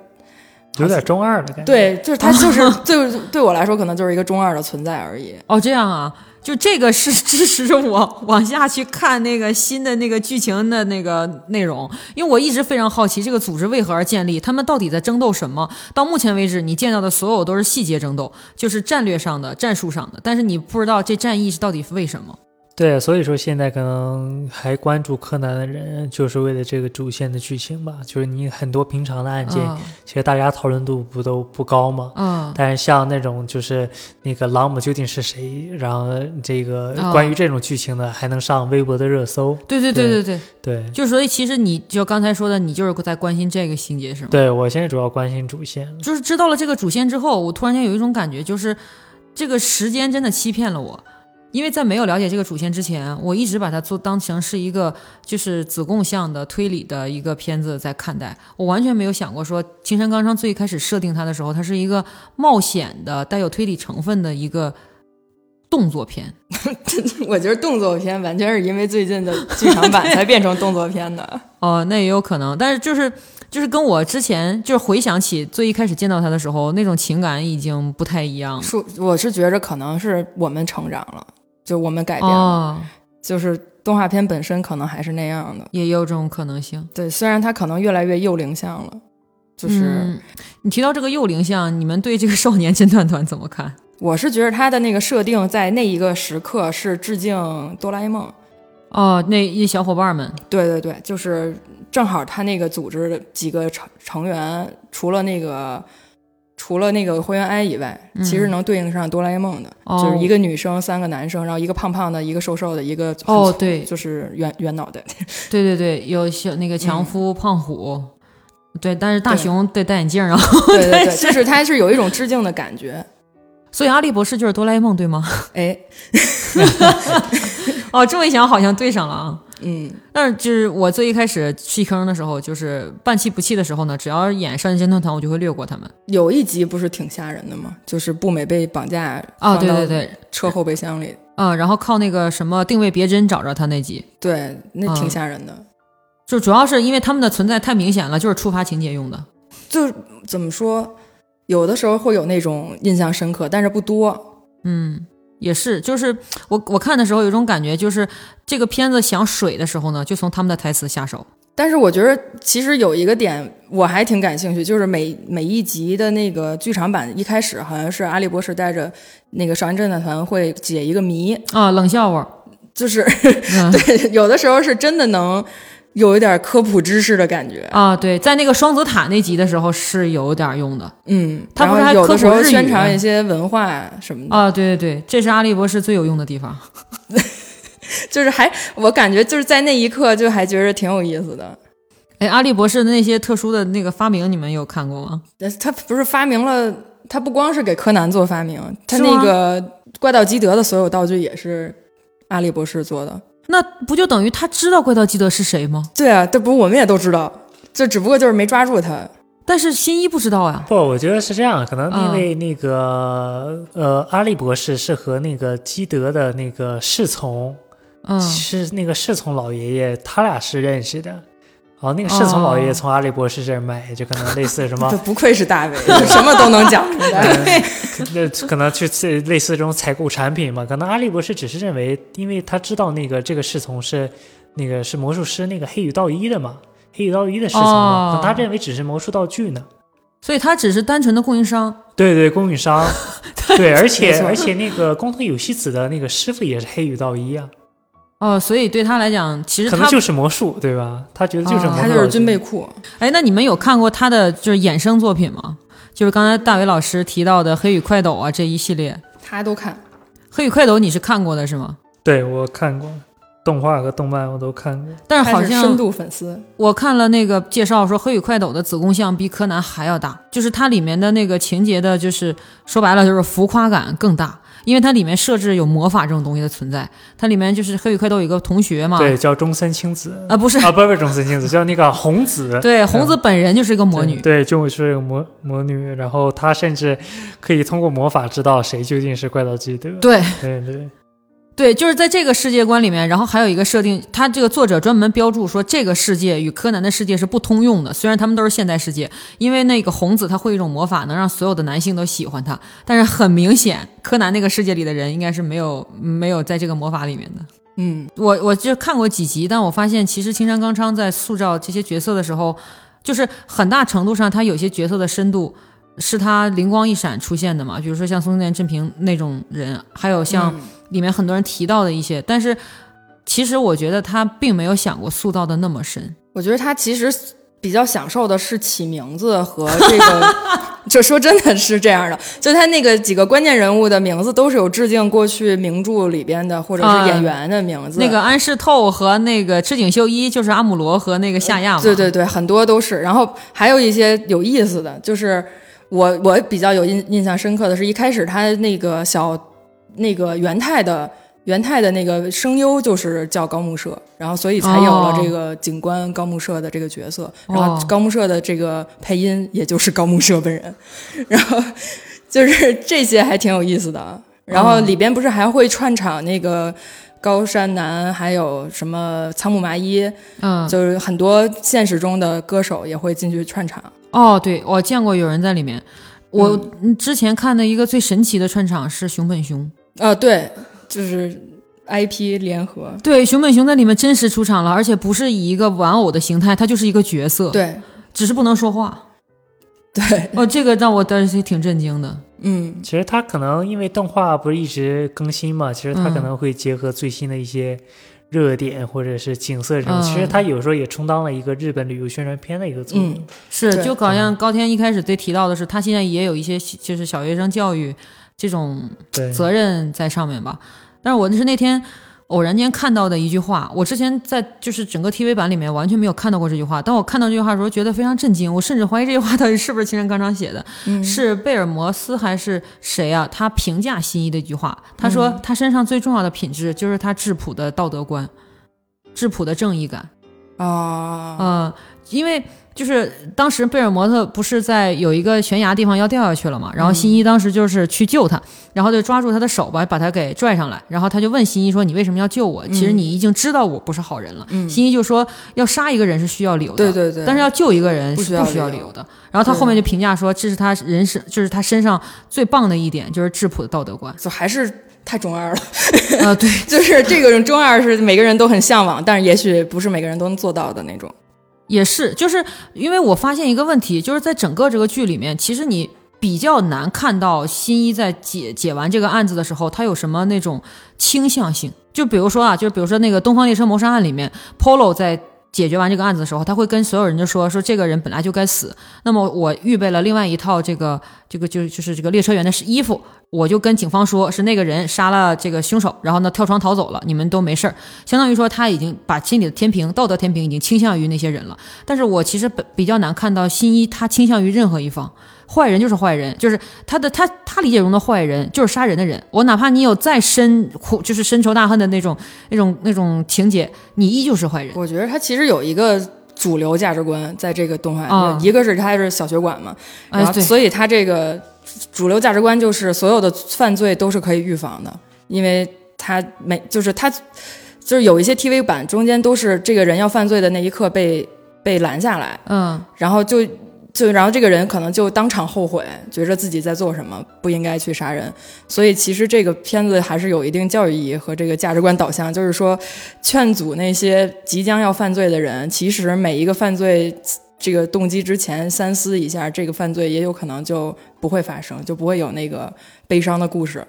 有点中二的感觉。，对，就是他就是对 对我来说可能就是一个中二的存在而已。哦，这样啊，就这个是支持着我往下去看那个新的那个剧情的那个内容，因为我一直非常好奇这个组织为何而建立，他们到底在争斗什么？到目前为止，你见到的所有都是细节争斗，就是战略上的、战术上的，但是你不知道这战役是到底为什么。对，所以说现在可能还关注柯南的人，就是为了这个主线的剧情吧。就是你很多平常的案件，嗯其实大家讨论度不都不高吗？嗯但是像那种就是那个朗姆究竟是谁，然后这个哦关于这种剧情的还能上微博的热搜。对对对对对对，对，就所以其实你就刚才说的，你就是在关心这个情节是吗？对我现在主要关心主线。就是知道了这个主线之后，我突然间有一种感觉，就是这个时间真的欺骗了我。因为在没有了解这个主线之前，我一直把它做当成是一个就是子贡向的推理的一个片子在看待，我完全没有想过说青山刚昌最开始设定它的时候，它是一个冒险的带有推理成分的一个动作片。我觉得动作片完全是因为最近的剧场版才变成动作片的。哦，那也有可能，但是就是就是跟我之前就是回想起最一开始见到他的时候那种情感已经不太一样了。说我是觉着可能是我们成长了，就我们改变了，哦，就是动画片本身可能还是那样的。也有这种可能性。对，虽然它可能越来越幼龄向了，就是、嗯、你提到这个幼龄向，你们对这个少年侦探团怎么看？我是觉得他的那个设定在那一个时刻是致敬哆啦 A 梦。哦，那一小伙伴们，对对对，就是正好他那个组织的几个成成员，除了那个除了那个灰原哀以外，嗯其实能对应上哆啦 A 梦的，哦就是一个女生，三个男生，然后一个胖胖的，一个瘦瘦的，一个哦，对就是圆圆脑袋。对对对，有小那个强夫、胖虎，对，但是大对熊得戴眼镜，然后对对对，就是他是有一种致敬的感觉。所以阿笠博士就是哆啦 A 梦，对吗？哎，哦，这么一想好像对上了啊。嗯，但是就是我最一开始弃坑的时候，就是半弃不弃的时候呢，只要演少年侦探团，我就会略过他们。有一集不是挺吓人的吗？就是步美被绑架啊，对对对，车后备箱里，嗯，然后靠那个什么定位别针找着他那集，对，那挺嗯吓人的。就主要是因为他们的存在太明显了，就是触发情节用的。就怎么说，有的时候会有那种印象深刻，但是不多。嗯，也是，就是我我看的时候有一种感觉，就是这个片子想水的时候呢，就从他们的台词下手。但是我觉得其实有一个点我还挺感兴趣，就是每每一集的那个剧场版一开始好像是阿笠博士带着那个少年侦探团会解一个谜，啊，冷笑话。就是嗯 对，有的时候是真的能有一点科普知识的感觉。啊，对，在那个双子塔那集的时候是有点用的嗯，他不是还有的时候宣传一些文化什么的，啊，对对对，这是阿笠博士最有用的地方。就是还我感觉就是在那一刻就还觉得挺有意思的。哎，阿笠博士的那些特殊的那个发明，你们有看过吗？他不是发明了，他不光是给柯南做发明，他那个怪盗基德的所有道具也是阿笠博士做的。那不就等于他知道怪盗基德是谁吗？对啊，这不我们也都知道，这只不过就是没抓住他。但是新一不知道呀。不，我觉得是这样，可能因嗯为那个、呃，阿笠博士是和那个基德的那个侍从，嗯，是那个侍从老爷爷，他俩是认识的。然后那个侍从老爷爷从阿笠博士这儿买，就可能类似什么 这，不愧是大伟，什么都能讲出来。那可能去去类似这种采购产品嘛。可能阿笠博士只是认为，因为他知道那个这个侍从是那个是魔术师那个黑羽道一的嘛，黑羽道一的侍从嘛，哦可能他认为只是魔术道具呢。所以他只是单纯的供应商。对对，供应商，对，而且而且那个工藤有希子的那个师傅也是黑羽道一啊，哦，所以对他来讲，其实他可能就是魔术，对吧？他觉得就是哦魔术他就是军备库，哎，那你们有看过他的就是衍生作品吗？就是刚才大伟老师提到的《黑羽快斗》啊这一系列，《他都看。黑羽快斗》你是看过的是吗？对我看过动画和动漫，我都看过。但是好像深度粉丝，我看了那个介绍说，《黑羽快斗》的子宫像比柯南还要大，就是它里面的那个情节的，就是说白了就是浮夸感更大，因为它里面设置有魔法这种东西的存在。它里面就是《黑羽快斗》有一个同学嘛，对，叫中森青子啊不是，啊，不是不是中森青子，叫那个红子。对，红子本人就是一个魔女。对，对就是个魔魔女，然后她甚至可以通过魔法知道谁究竟是怪盗基德。对对对，对，就是在这个世界观里面，然后还有一个设定，他这个作者专门标注说，这个世界与柯南的世界是不通用的。虽然他们都是现代世界，因为那个红子他会一种魔法，能让所有的男性都喜欢他。但是很明显，柯南那个世界里的人应该是没有没有在这个魔法里面的。嗯，我我就看过几集，但我发现其实青山刚昌在塑造这些角色的时候，就是很大程度上他有些角色的深度是他灵光一闪出现的嘛，比如说像松田正平那种人，还有像嗯里面很多人提到的一些，但是其实我觉得他并没有想过塑造的那么深。我觉得他其实比较享受的是起名字和这个，就说真的是这样的，就他那个几个关键人物的名字都是有致敬过去名著里边的或者啊是演员的名字。那个安室透和那个赤井秀一就是阿姆罗和那个夏亚嘛，对对对，很多都是。然后还有一些有意思的，就是我我比较有印印象深刻的是，一开始他那个小那个元太的元太的那个声优就是叫高木社，然后所以才有了哦这个警官高木社的这个角色。哦然后高木社的这个配音也就是高木社本人，然后就是这些还挺有意思的。然后里边不是还会串场那个。高山南还有什么仓木麻衣，嗯，就是很多现实中的歌手也会进去串场。哦，对我见过有人在里面。我嗯之前看的一个最神奇的串场是熊本熊，啊，对，就是 IP 联合，对，熊本熊在里面真实出场了，而且不是以一个玩偶的形态，它就是一个角色，，对只是不能说话。对，哦，这个让我当时挺震惊的。嗯，其实他可能因为动画不是一直更新嘛，其实他嗯可能会结合最新的一些热点或者是景色什么，嗯其实他有时候也充当了一个日本旅游宣传片的一个作用。嗯是，就好像高天一开始对提到的是，他现在也有一些就是小学生教育这种，责任在上面吧。但是我那是那天偶然间看到的一句话，我之前在就是整个 TV 版里面完全没有看到过这句话。当我看到这句话的时候，觉得非常震惊，我甚至怀疑这句话到底是不是青山刚昌写的，嗯是贝尔摩斯还是谁啊？他评价新一的一句话，他说嗯他身上最重要的品质就是他质朴的道德观，质朴的正义感。啊，呃，因为就是当时贝尔摩特不是在有一个悬崖地方要掉下去了嘛，然后新一当时就是去救他，然后就抓住他的手吧，把他给拽上来，然后他就问新一说：“你为什么要救我？其实你已经知道我不是好人了。嗯新一就说：“要杀一个人是需要理由的，对对对，但是要救一个人是不需要要理由的。”然后他后面就评价说：“这是他人生，就是他身上最棒的一点，就是质朴的道德观。就还是太中二了，”呃，对，就是这个中二是每个人都很向往，但是也许不是每个人都能做到的那种。也是，就是因为我发现一个问题，就是在整个这个剧里面，其实你比较难看到新一在解解完这个案子的时候，他有什么那种倾向性。就比如说啊，就比如说那个《东方列车谋杀案》里面，Polo 在解决完这个案子的时候，他会跟所有人就说说这个人本来就该死。那么我预备了另外一套这个这个就就是这个列车员的衣服，我就跟警方说是那个人杀了这个凶手，然后呢跳窗逃走了，你们都没事儿。相当于说他已经把心里的天平道德天平已经倾向于那些人了。但是我其实比比较难看到新一他倾向于任何一方。坏人就是坏人，就是他的他他理解中的坏人就是杀人的人。我哪怕你有再深苦，就是深仇大恨的那种那种那种情节，你依旧是坏人。我觉得他其实有一个主流价值观在这个动画一个是他是小学馆嘛，所以他这个主流价值观就是所有的犯罪都是可以预防的，因为他没就是他就是有一些 TV 版中间都是这个人要犯罪的那一刻被被拦下来，嗯，然后就就然后这个人可能就当场后悔，觉着自己在做什么，不应该去杀人。所以其实这个片子还是有一定教育意义和这个价值观导向，就是说劝阻那些即将要犯罪的人，其实每一个犯罪。这个动机之前三思一下，这个犯罪也有可能就不会发生，就不会有那个悲伤的故事。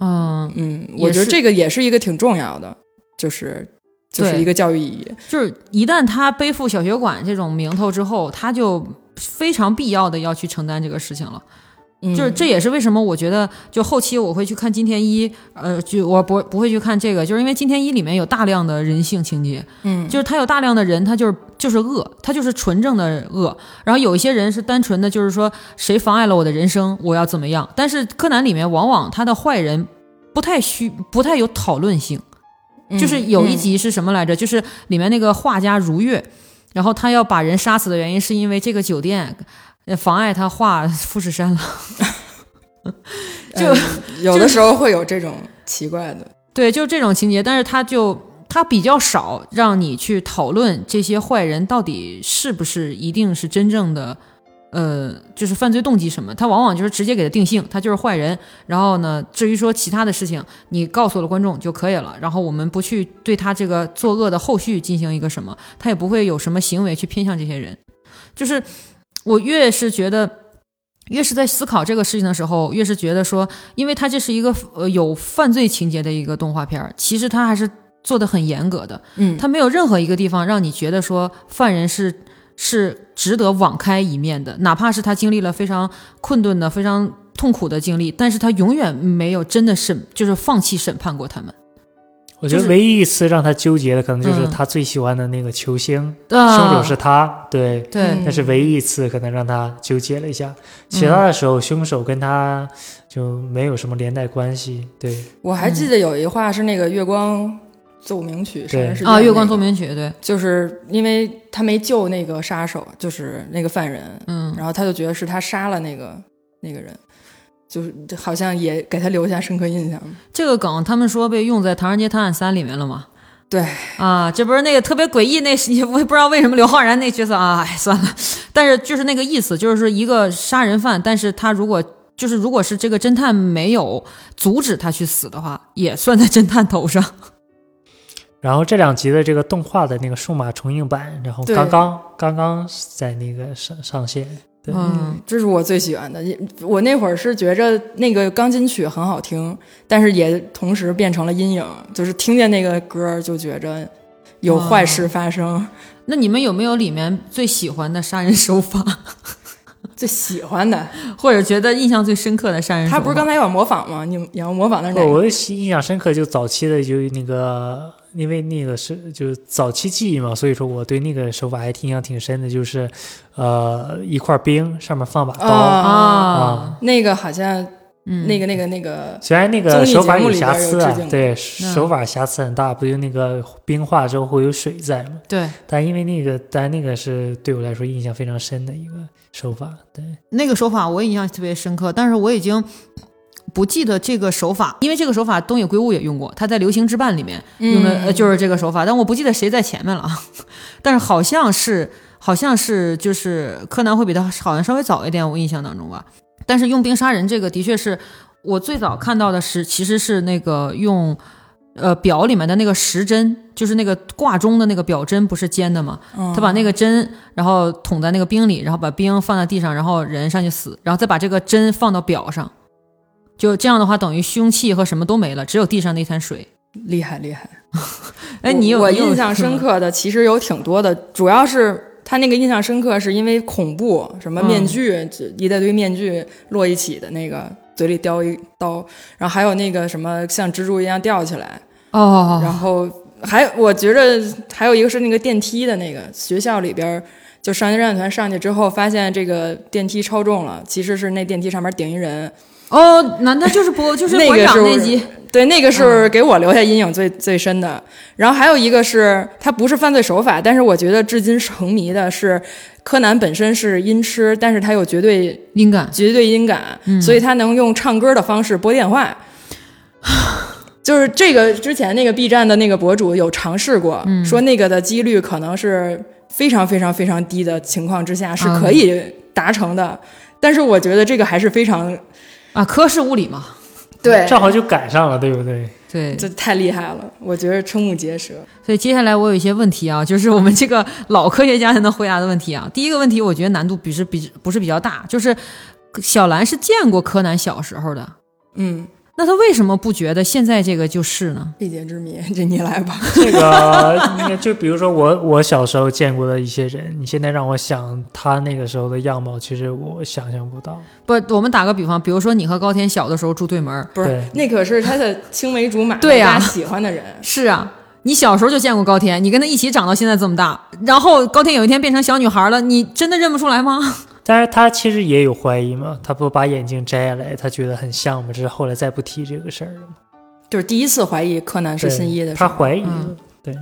嗯，嗯，我觉得这个也是一个挺重要的，就是就是一个教育意义。就是一旦他背负小学馆这种名头之后，他就非常必要的要去承担这个事情了。嗯就是这也是为什么我觉得，就后期我会去看金田一，呃，就我不不会去看这个，就是因为金田一里面有大量的人性情节，嗯，就是他有大量的人，他就是就是恶，他就是纯正的恶。然后有一些人是单纯的，就是说谁妨碍了我的人生，我要怎么样。但是柯南里面往往他的坏人不太需不太有讨论性，嗯就是有一嗯集是什么来着？就是里面那个画家如月，然后他要把人杀死的原因是因为这个酒店呃妨碍他画富士山了。就嗯有的时候会有这种奇怪的。对，就这种情节，但是他就他比较少让你去讨论这些坏人到底是不是一定是真正的，呃，就是犯罪动机什么，他往往就是直接给他定性，他就是坏人。然后呢，至于说其他的事情，你告诉了观众就可以了。然后我们不去对他这个作恶的后续进行一个什么，他也不会有什么行为去偏向这些人。就是我越是觉得。越是在思考这个事情的时候，越是觉得说，因为它这是一个呃有犯罪情节的一个动画片儿，其实它还是做的很严格的，嗯，它没有任何一个地方让你觉得说犯人是是值得网开一面的，哪怕是他经历了非常困顿的、非常痛苦的经历，但是他永远没有真的审，就是放弃审判过他们。我觉得唯一一次让他纠结的，可能就是嗯他最喜欢的那个球星，啊凶手是他，对，对，嗯那是唯一一次可能让他纠结了一下。其他的时候，凶手跟他就没有什么连带关系。对，我还记得有一话是那个月光奏鸣曲，杀人事件啊，月光奏鸣曲，对，就是因为他没救那个杀手，就是那个犯人，嗯，然后他就觉得是他杀了那个那个人，就是好像也给他留下深刻印象。这个梗他们说被用在《唐人街探案三》里面了吗？对，啊，这不是那个特别诡异那，我也不知道为什么刘昊然那角色啊，哎，算了，但是就是那个意思，就是说一个杀人犯，但是他如果就是如果是这个侦探没有阻止他去死的话，也算在侦探头上。然后这两集的这个动画的那个数码重映版，然后刚刚刚刚在那个上上线。对，嗯，这是我最喜欢的。我那会儿是觉着那个钢琴曲很好听，但是也同时变成了阴影，就是听见那个歌儿就觉着有坏事发生。那你们有没有里面最喜欢的杀人手法，最喜欢的，或者觉得印象最深刻的杀人手法？他不是刚才要模仿吗？你你要模仿的是哪个？我印象深刻，就早期的就那个，因为那个是就是早期记忆嘛，所以说我对那个手法还挺印象挺深的，就是呃一块冰上面放把刀，啊啊，那个好像嗯，那个那个那个，虽然那个手法有瑕疵啊对嗯手法瑕疵很大，不就那个冰化之后会有水在吗？对，但因为那个，但那个是对我来说印象非常深的一个手法，对。那个手法我也印象特别深刻，但是我已经不记得这个手法，因为这个手法东野圭吾也用过，他在《流星之绊》里面用的、嗯呃就是这个手法，但我不记得谁在前面了啊，但是好像是好像是就是柯南会比他好像稍微早一点，我印象当中吧。但是用冰杀人这个的确是我最早看到的是其实是那个用。呃，表里面的那个时针，就是那个挂钟的那个表针，不是尖的吗？嗯他把那个针，然后捅在那个冰里，然后把冰放在地上，然后人上去死，然后再把这个针放到表上，就这样的话，等于凶器和什么都没了，只有地上那滩水。厉害厉害。哎，你有我印象深刻的其实有挺多的，主要是他那个印象深刻是因为恐怖，什么面具，这一大堆面具摞一起的那个，嘴里叼一刀，然后还有那个什么像蜘蛛一样吊起来，哦，然后还我觉着还有一个是那个电梯的那个学校里边，就少年侦探团上去之后，发现这个电梯超重了，其实是那电梯上面顶一人。哦，难道就是播就是馆 那个是长那集？对，那个是给我留下阴影最、最深的。然后还有一个是，他不是犯罪手法，但是我觉得至今成谜的是，柯南本身是音痴，但是他有绝对音感绝对音感，所以他能用唱歌的方式拨电话。就是这个之前那个 B 站的那个博主有尝试过，说那个的几率可能是非常非常非常低的情况之下是可以达成的，但是我觉得这个还是非常啊，科室物理嘛，对，正好就赶上了，对不对？对，这太厉害了，我觉得瞠目结舌。所以接下来我有一些问题啊，就是我们这个老科学家才能回答的问题啊。第一个问题，我觉得难度比是比不是比较大，就是小兰是见过柯南小时候的，嗯，那他为什么不觉得现在这个就是呢？未解之谜，这你来吧。这个就比如说我我小时候见过的一些人，你现在让我想他那个时候的样貌，其实我想象不到。不，我们打个比方，比如说你和高天小的时候住对门，不是，那可是他的青梅竹马，对呀大家喜欢的人。是啊，你小时候就见过高天，你跟他一起长到现在这么大，然后高天有一天变成小女孩了，你真的认不出来吗？但是他其实也有怀疑嘛，他不把眼镜摘下来，他觉得很像嘛，只是后来再不提这个事儿了嘛。就是第一次怀疑柯南是新一的时候，他怀疑了，嗯对。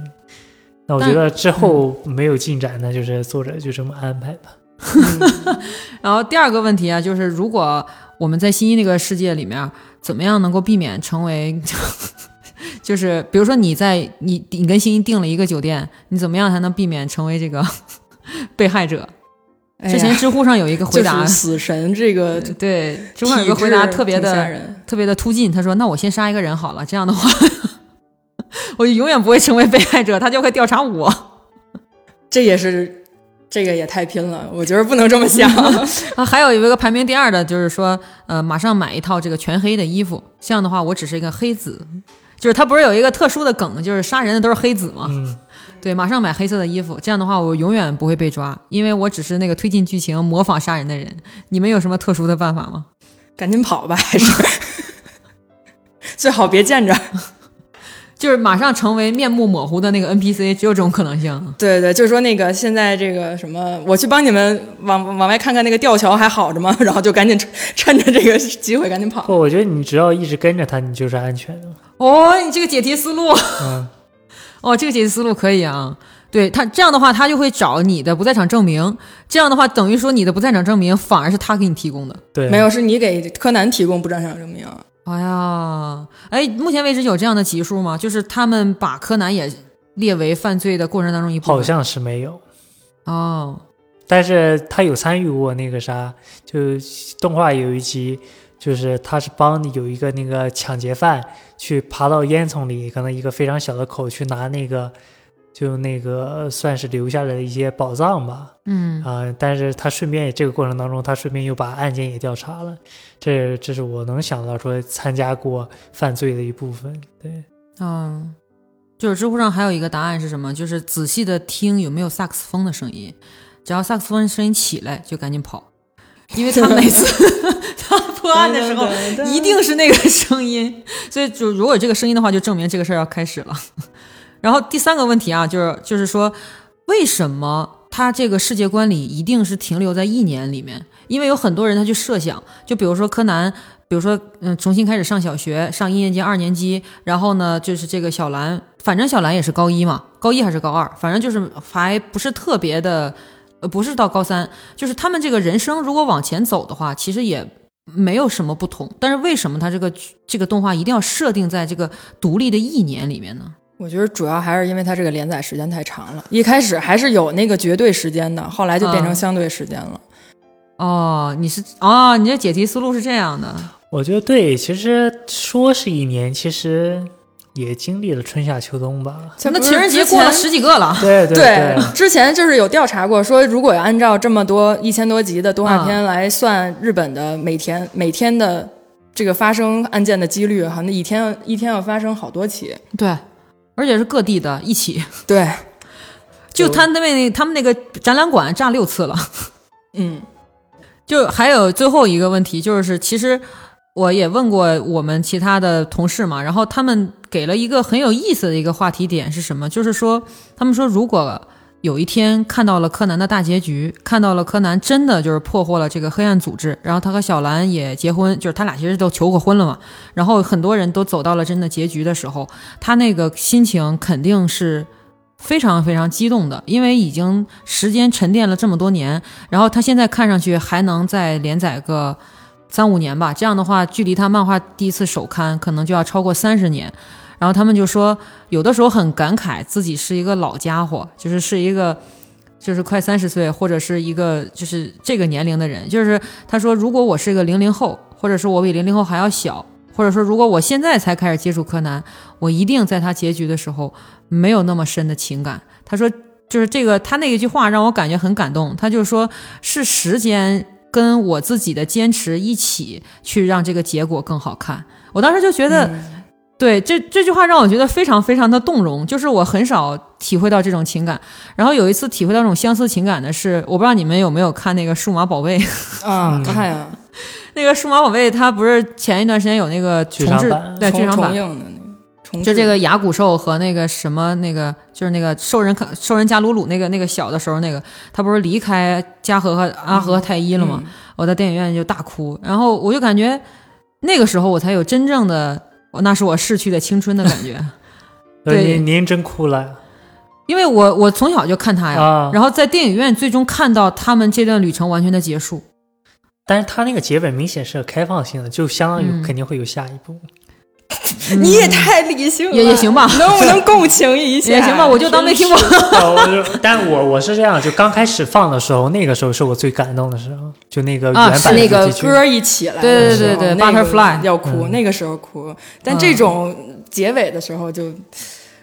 那我觉得之后没有进展，那就是作者就这么安排吧。然后第二个问题啊，就是如果我们在新一那个世界里面，怎么样能够避免成为，就是比如说你在你你跟新一订了一个酒店，你怎么样才能避免成为这个 被害者？之前知乎上有一个回答，就是死神这个对，知乎上有个回答特别的。特别的突进，他说：“那我先杀一个人好了，这样的话，我就永远不会成为被害者，他就会调查我。”这也是这个也太拼了，我觉得不能这么想。啊，还有一个排名第二的，就是说，呃，马上买一套这个全黑的衣服，这样的话，我只是一个黑子。就是他不是有一个特殊的梗，就是杀人的都是黑子吗？嗯，对，马上买黑色的衣服，这样的话，我永远不会被抓，因为我只是那个推进剧情、模仿杀人的人。你们有什么特殊的办法吗？赶紧跑吧，还是最好别见着。就是马上成为面目模糊的那个 NPC，只有这种可能性。对对，就是说那个现在这个什么，我去帮你们往往外看看那个吊桥还好着吗？然后就赶紧趁趁着这个机会赶紧跑。不，我觉得你只要一直跟着他，你就是安全的。哦，你这个解题思路，嗯，哦，这个解题思路可以啊。对他这样的话，他就会找你的不在场证明。这样的话，等于说你的不在场证明反而是他给你提供的。对，没有，是你给柯南提供不在场证明。哎呀，哎，目前为止有这样的集数吗？就是他们把柯南也列为犯罪的过程当中一部分。好像是没有。哦，但是他有参与过那个啥，就动画有一集，就是他是帮有一个那个抢劫犯去爬到烟囱里，可能一个非常小的口去拿那个，就那个算是留下来的一些宝藏吧，嗯，啊、但是他顺便也这个过程当中，他顺便又把案件也调查了，这这是我能想到说参加过犯罪的一部分，对，嗯，就是知乎上还有一个答案是什么？就是仔细的听有没有萨克斯风的声音，只要萨克斯风声音起来就赶紧跑，因为他每次 他破案的时候一定是那个声音，所以就如果有这个声音的话，就证明这个事儿要开始了。然后第三个问题啊，就是就是说，为什么他这个世界观里一定是停留在一年里面？因为有很多人他去设想，就比如说柯南，比如说嗯，重新开始上小学，上一年级、二年级，然后呢，就是这个小兰，反正小兰也是高一嘛，高一还是高二，反正就是还不是特别的，呃，不是到高三，就是他们这个人生如果往前走的话，其实也没有什么不同。但是为什么他这个这个动画一定要设定在这个独立的一年里面呢？我觉得主要还是因为它这个连载时间太长了，一开始还是有那个绝对时间的，后来就变成嗯相对时间了。哦，你是哦，你这解题思路是这样的，我觉得对，其实说是一年，其实也经历了春夏秋冬吧，那情人节过了十几个了，对对对，之前就是有调查过，说如果按照这么多一千多集的动画啊片来算日本的每天每天的这个发生案件的几率哈，那一天一天要发生好多起。对，而且是各地的一起。对，就他那那他们那个展览馆炸六次了。嗯，就还有最后一个问题，就是其实我也问过我们其他的同事嘛，然后他们给了一个很有意思的一个话题点是什么？就是说，他们说如果有一天看到了柯南的大结局，看到了柯南真的就是破获了这个黑暗组织，然后他和小兰也结婚，就是他俩其实都求过婚了嘛，然后很多人都走到了真的结局的时候，他那个心情肯定是。非常非常激动的，因为已经时间沉淀了这么多年，然后他现在看上去还能再连载个三五年吧。这样的话，距离他漫画第一次首刊可能就要超过三十年。然后他们就说，有的时候很感慨自己是一个老家伙，就是是一个就是快三十岁或者是一个就是这个年龄的人。就是他说，如果我是一个零零后，或者是我比零零后还要小，或者说如果我现在才开始接触柯南，我一定在他结局的时候。没有那么深的情感。他说，就是这个，他那一句话让我感觉很感动。他就说，是时间跟我自己的坚持一起去让这个结果更好看。我当时就觉得，对这这句话让我觉得非常非常的动容。就是我很少体会到这种情感。然后有一次体会到这种相似情感的是，我不知道你们有没有看那个《数码宝贝》啊？看呀，那个《数码宝贝》它不是前一段时间有那个重置对剧场版。就这个牙骨兽和那个什么那个，就是那个兽人兽人加鲁鲁那个那个小的时候那个，他不是离开加和和阿和太一了吗？我在电影院就大哭，然后我就感觉那个时候我才有真正的，那是我逝去的青春的感觉。对，您真哭了，因为我我从小就看他呀，然后在电影院最终看到他们这段旅程完全的结束。但是他那个结尾明显是开放性的，就相当于肯定会有下一步。你也太理性了，也也行吧？能不能共情一下？也行吧，我就当没听过。但我我是这样，就刚开始放的时候，那个时候是我最感动的时候，就那个原版那个歌一起来，对对对对，Butterfly 要哭，那个时候哭。但这种结尾的时候，就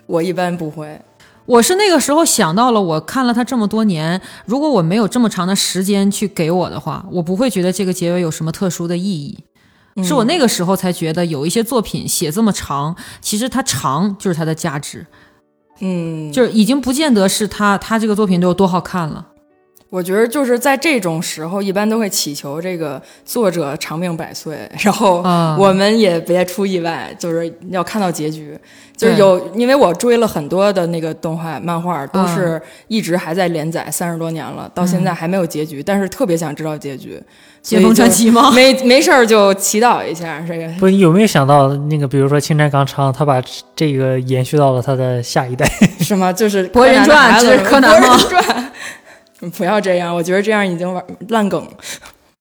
我一般不会。我是那个时候想到了，我看了他这么多年，如果我没有这么长的时间去给我的话，我不会觉得这个结尾有什么特殊的意义。是我那个时候才觉得有一些作品写这么长，其实它长就是它的价值，嗯，就是已经不见得是他他这个作品都有多好看了。我觉得就是在这种时候，一般都会祈求这个作者长命百岁，然后我们也别出意外，就是要看到结局。就是有，因为我追了很多的那个动画漫画，都是一直还在连载，三十多年了，到现在还没有结局，但是特别想知道结局。解封传奇吗？没没事儿就祈祷一下这个。不，你有没有想到那个，比如说青山刚昌，他把这个延续到了他的下一代？是吗？就是《博人传》是柯南吗？不要这样，我觉得这样已经玩烂梗。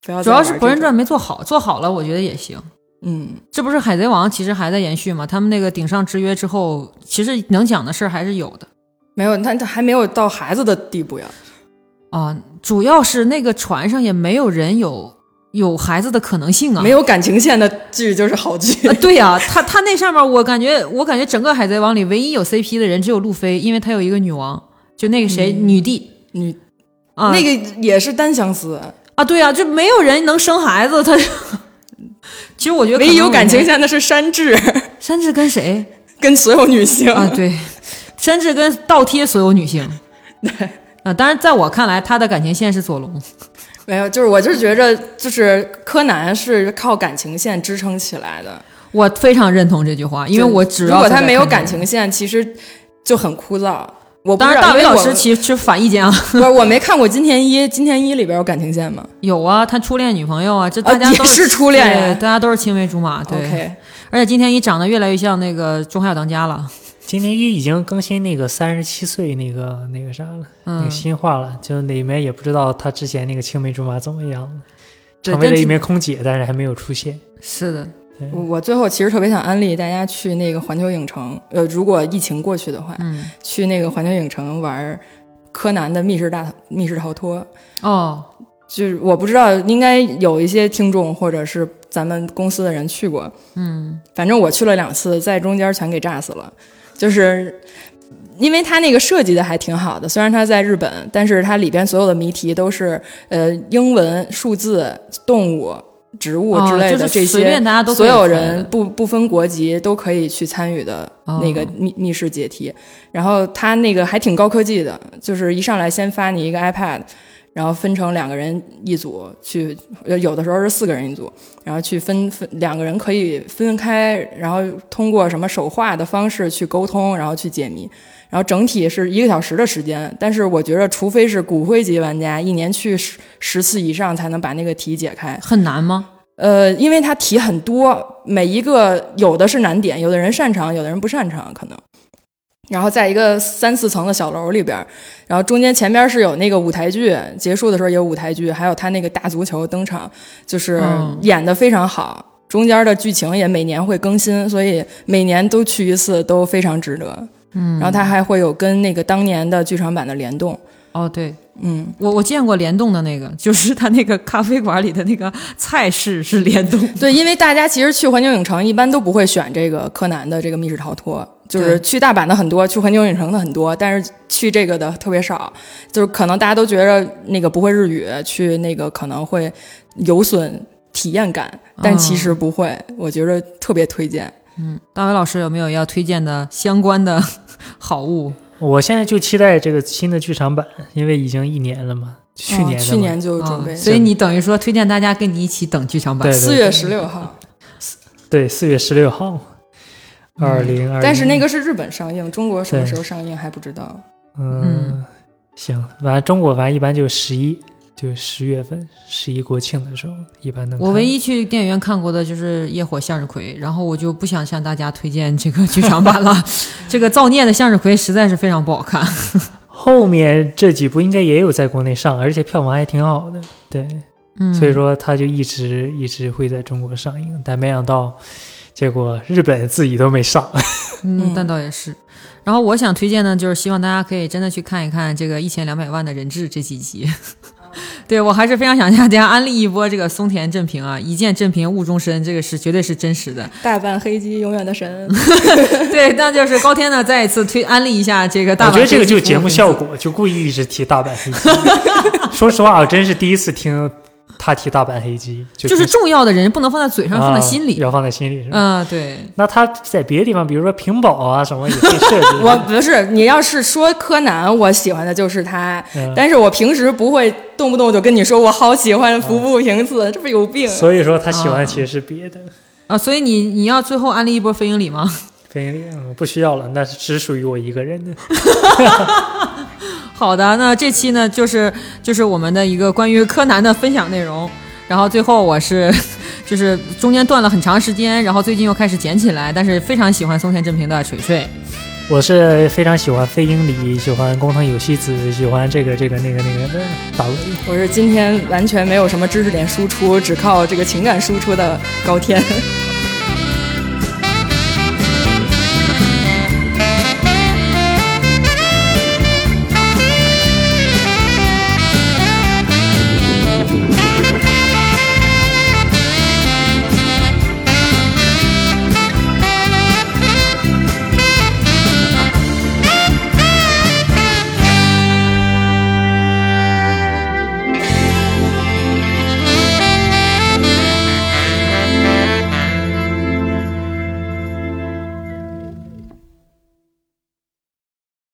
不要。主要是《博人传》没做好，做好了我觉得也行。嗯，这不是《海贼王》其实还在延续吗？他们那个顶上之约之后，其实能讲的事儿还是有的。没有，他他还没有到孩子的地步呀。啊，主要是那个船上也没有人有有孩子的可能性啊。没有感情线的剧就是好剧。对呀，他他那上面我感觉我感觉整个《海贼王》里唯一有 CP 的人只有路飞，因为他有一个女王，就那个谁女帝女。啊，那个也是单相思啊，对啊，就没有人能生孩子。他 其实我觉得唯一有感情线的是山治，山治跟谁？跟所有女性啊，对，山治跟倒贴所有女性。对啊，当然在我看来，他的感情线是佐龙。没有，就是我就是觉着，就是柯南是靠感情线支撑起来的。我非常认同这句话，因为我只如果他没有感情线，其实就很枯燥。我当然，大伟老师其实反意见啊。不是，我没看过金田一，金田一里边有感情线吗？有啊，他初恋女朋友啊，这大家都是初恋，大家都是青梅竹马。对，而且金田一长得越来越像那个中海小当家了。金田一已经更新那个三十七岁那个那个啥了，那个新话了，就里面也不知道他之前那个青梅竹马怎么样，成为了一名空姐，但是还没有出现。是的。我最后其实特别想安利大家去那个环球影城，呃，如果疫情过去的话，去那个环球影城玩柯南的密室大密室逃脱。哦，就是我不知道，应该有一些听众或者是咱们公司的人去过。嗯，反正我去了两次，在中间全给炸死了。就是因为它那个设计的还挺好的，虽然它在日本，但是它里边所有的谜题都是呃英文、数字、动物。职务之类的、哦就是这些，随便大家都所有人不不分国籍都可以去参与的那个哦密、密室解题。然后他那个还挺高科技的，就是一上来先发你一个 iPad，然后分成两个人一组去，呃有的时候是四个人一组，然后去分分两个人可以分开，然后通过什么手画的方式去沟通，然后去解谜。然后整体是一个小时的时间，但是我觉得，除非是骨灰级玩家，一年去十十次以上才能把那个题解开。很难吗？呃，因为它题很多，每一个有的是难点，有的人擅长，有的人不擅长，可能。然后在一个三四层的小楼里边，然后中间前边是有那个舞台剧，结束的时候也有舞台剧，还有他那个大足球登场，就是嗯演的非常好。中间的剧情也每年会更新，所以每年都去一次都非常值得。嗯，然后它还会有跟那个当年的剧场版的联动。哦，对嗯，我我见过联动的那个，就是他那个咖啡馆里的那个菜式是联动。对，因为大家其实去环球影城一般都不会选这个柯南的这个密室逃脱，就是去大阪的很多，去环球影城的很多，但是去这个的特别少。就是可能大家都觉得那个不会日语，去那个可能会有损体验感，但其实不会，我觉得特别推荐。大伟老师有没有要推荐的相关的 好物？我现在就期待这个新的剧场版，因为已经一年了嘛，去年去年就准备，啊所以你等于说推荐大家跟你一起等剧场版对。四月十六号，对四月十六号，二零二。但是那个是日本上映，中国什么时候上映还不知道。嗯嗯行，反正中国反正一般就十一，就十月份十一国庆的时候一般能。我唯一去电影院看过的就是《夜火向日葵》，然后我就不想向大家推荐这个剧场版了。这个造孽的向日葵实在是非常不好看。后面这几部应该也有在国内上，而且票房还挺好的。对，嗯，所以说它就一直一直会在中国上映，但没想到结果日本自己都没上。嗯，但倒也是。然后我想推荐呢，就是希望大家可以真的去看一看这个一千两百万的人质这几集。对我还是非常想向大家安利一波这个松田正平啊，一见正平误终身，这个是绝对是真实的。大阪黑鸡永远的神，对，那就是高天呢再一次推安利一下这个大阪。我觉得这个就是节目效。果，就故意一直提大阪黑鸡。说实话，我真是第一次听他提大阪黑鸡，就就是重要的人不能放在嘴上，放在心里。啊要放在心里是吧？嗯，对，那他在别的地方，比如说屏保啊什么，也可以设置。我不是你要是说柯南，我喜欢的就是他，嗯但是我平时不会动不动就跟你说我好喜欢服部平次，这不有病？所以说他喜欢其实是别的。啊，所以你你要最后安利一波飞鹰里吗？飞鹰嗯不需要了，那是只属于我一个人的。好的，那这期呢就是就是我们的一个关于柯南的分享内容。然后最后我是 就是中间断了很长时间，然后最近又开始捡起来，但是非常喜欢松田正平的锤锤。我是非常喜欢飞鹰里，喜欢工藤有希子，喜欢这个这个那个那个的大伟。我是今天完全没有什么知识点输出，只靠这个情感输出的高天。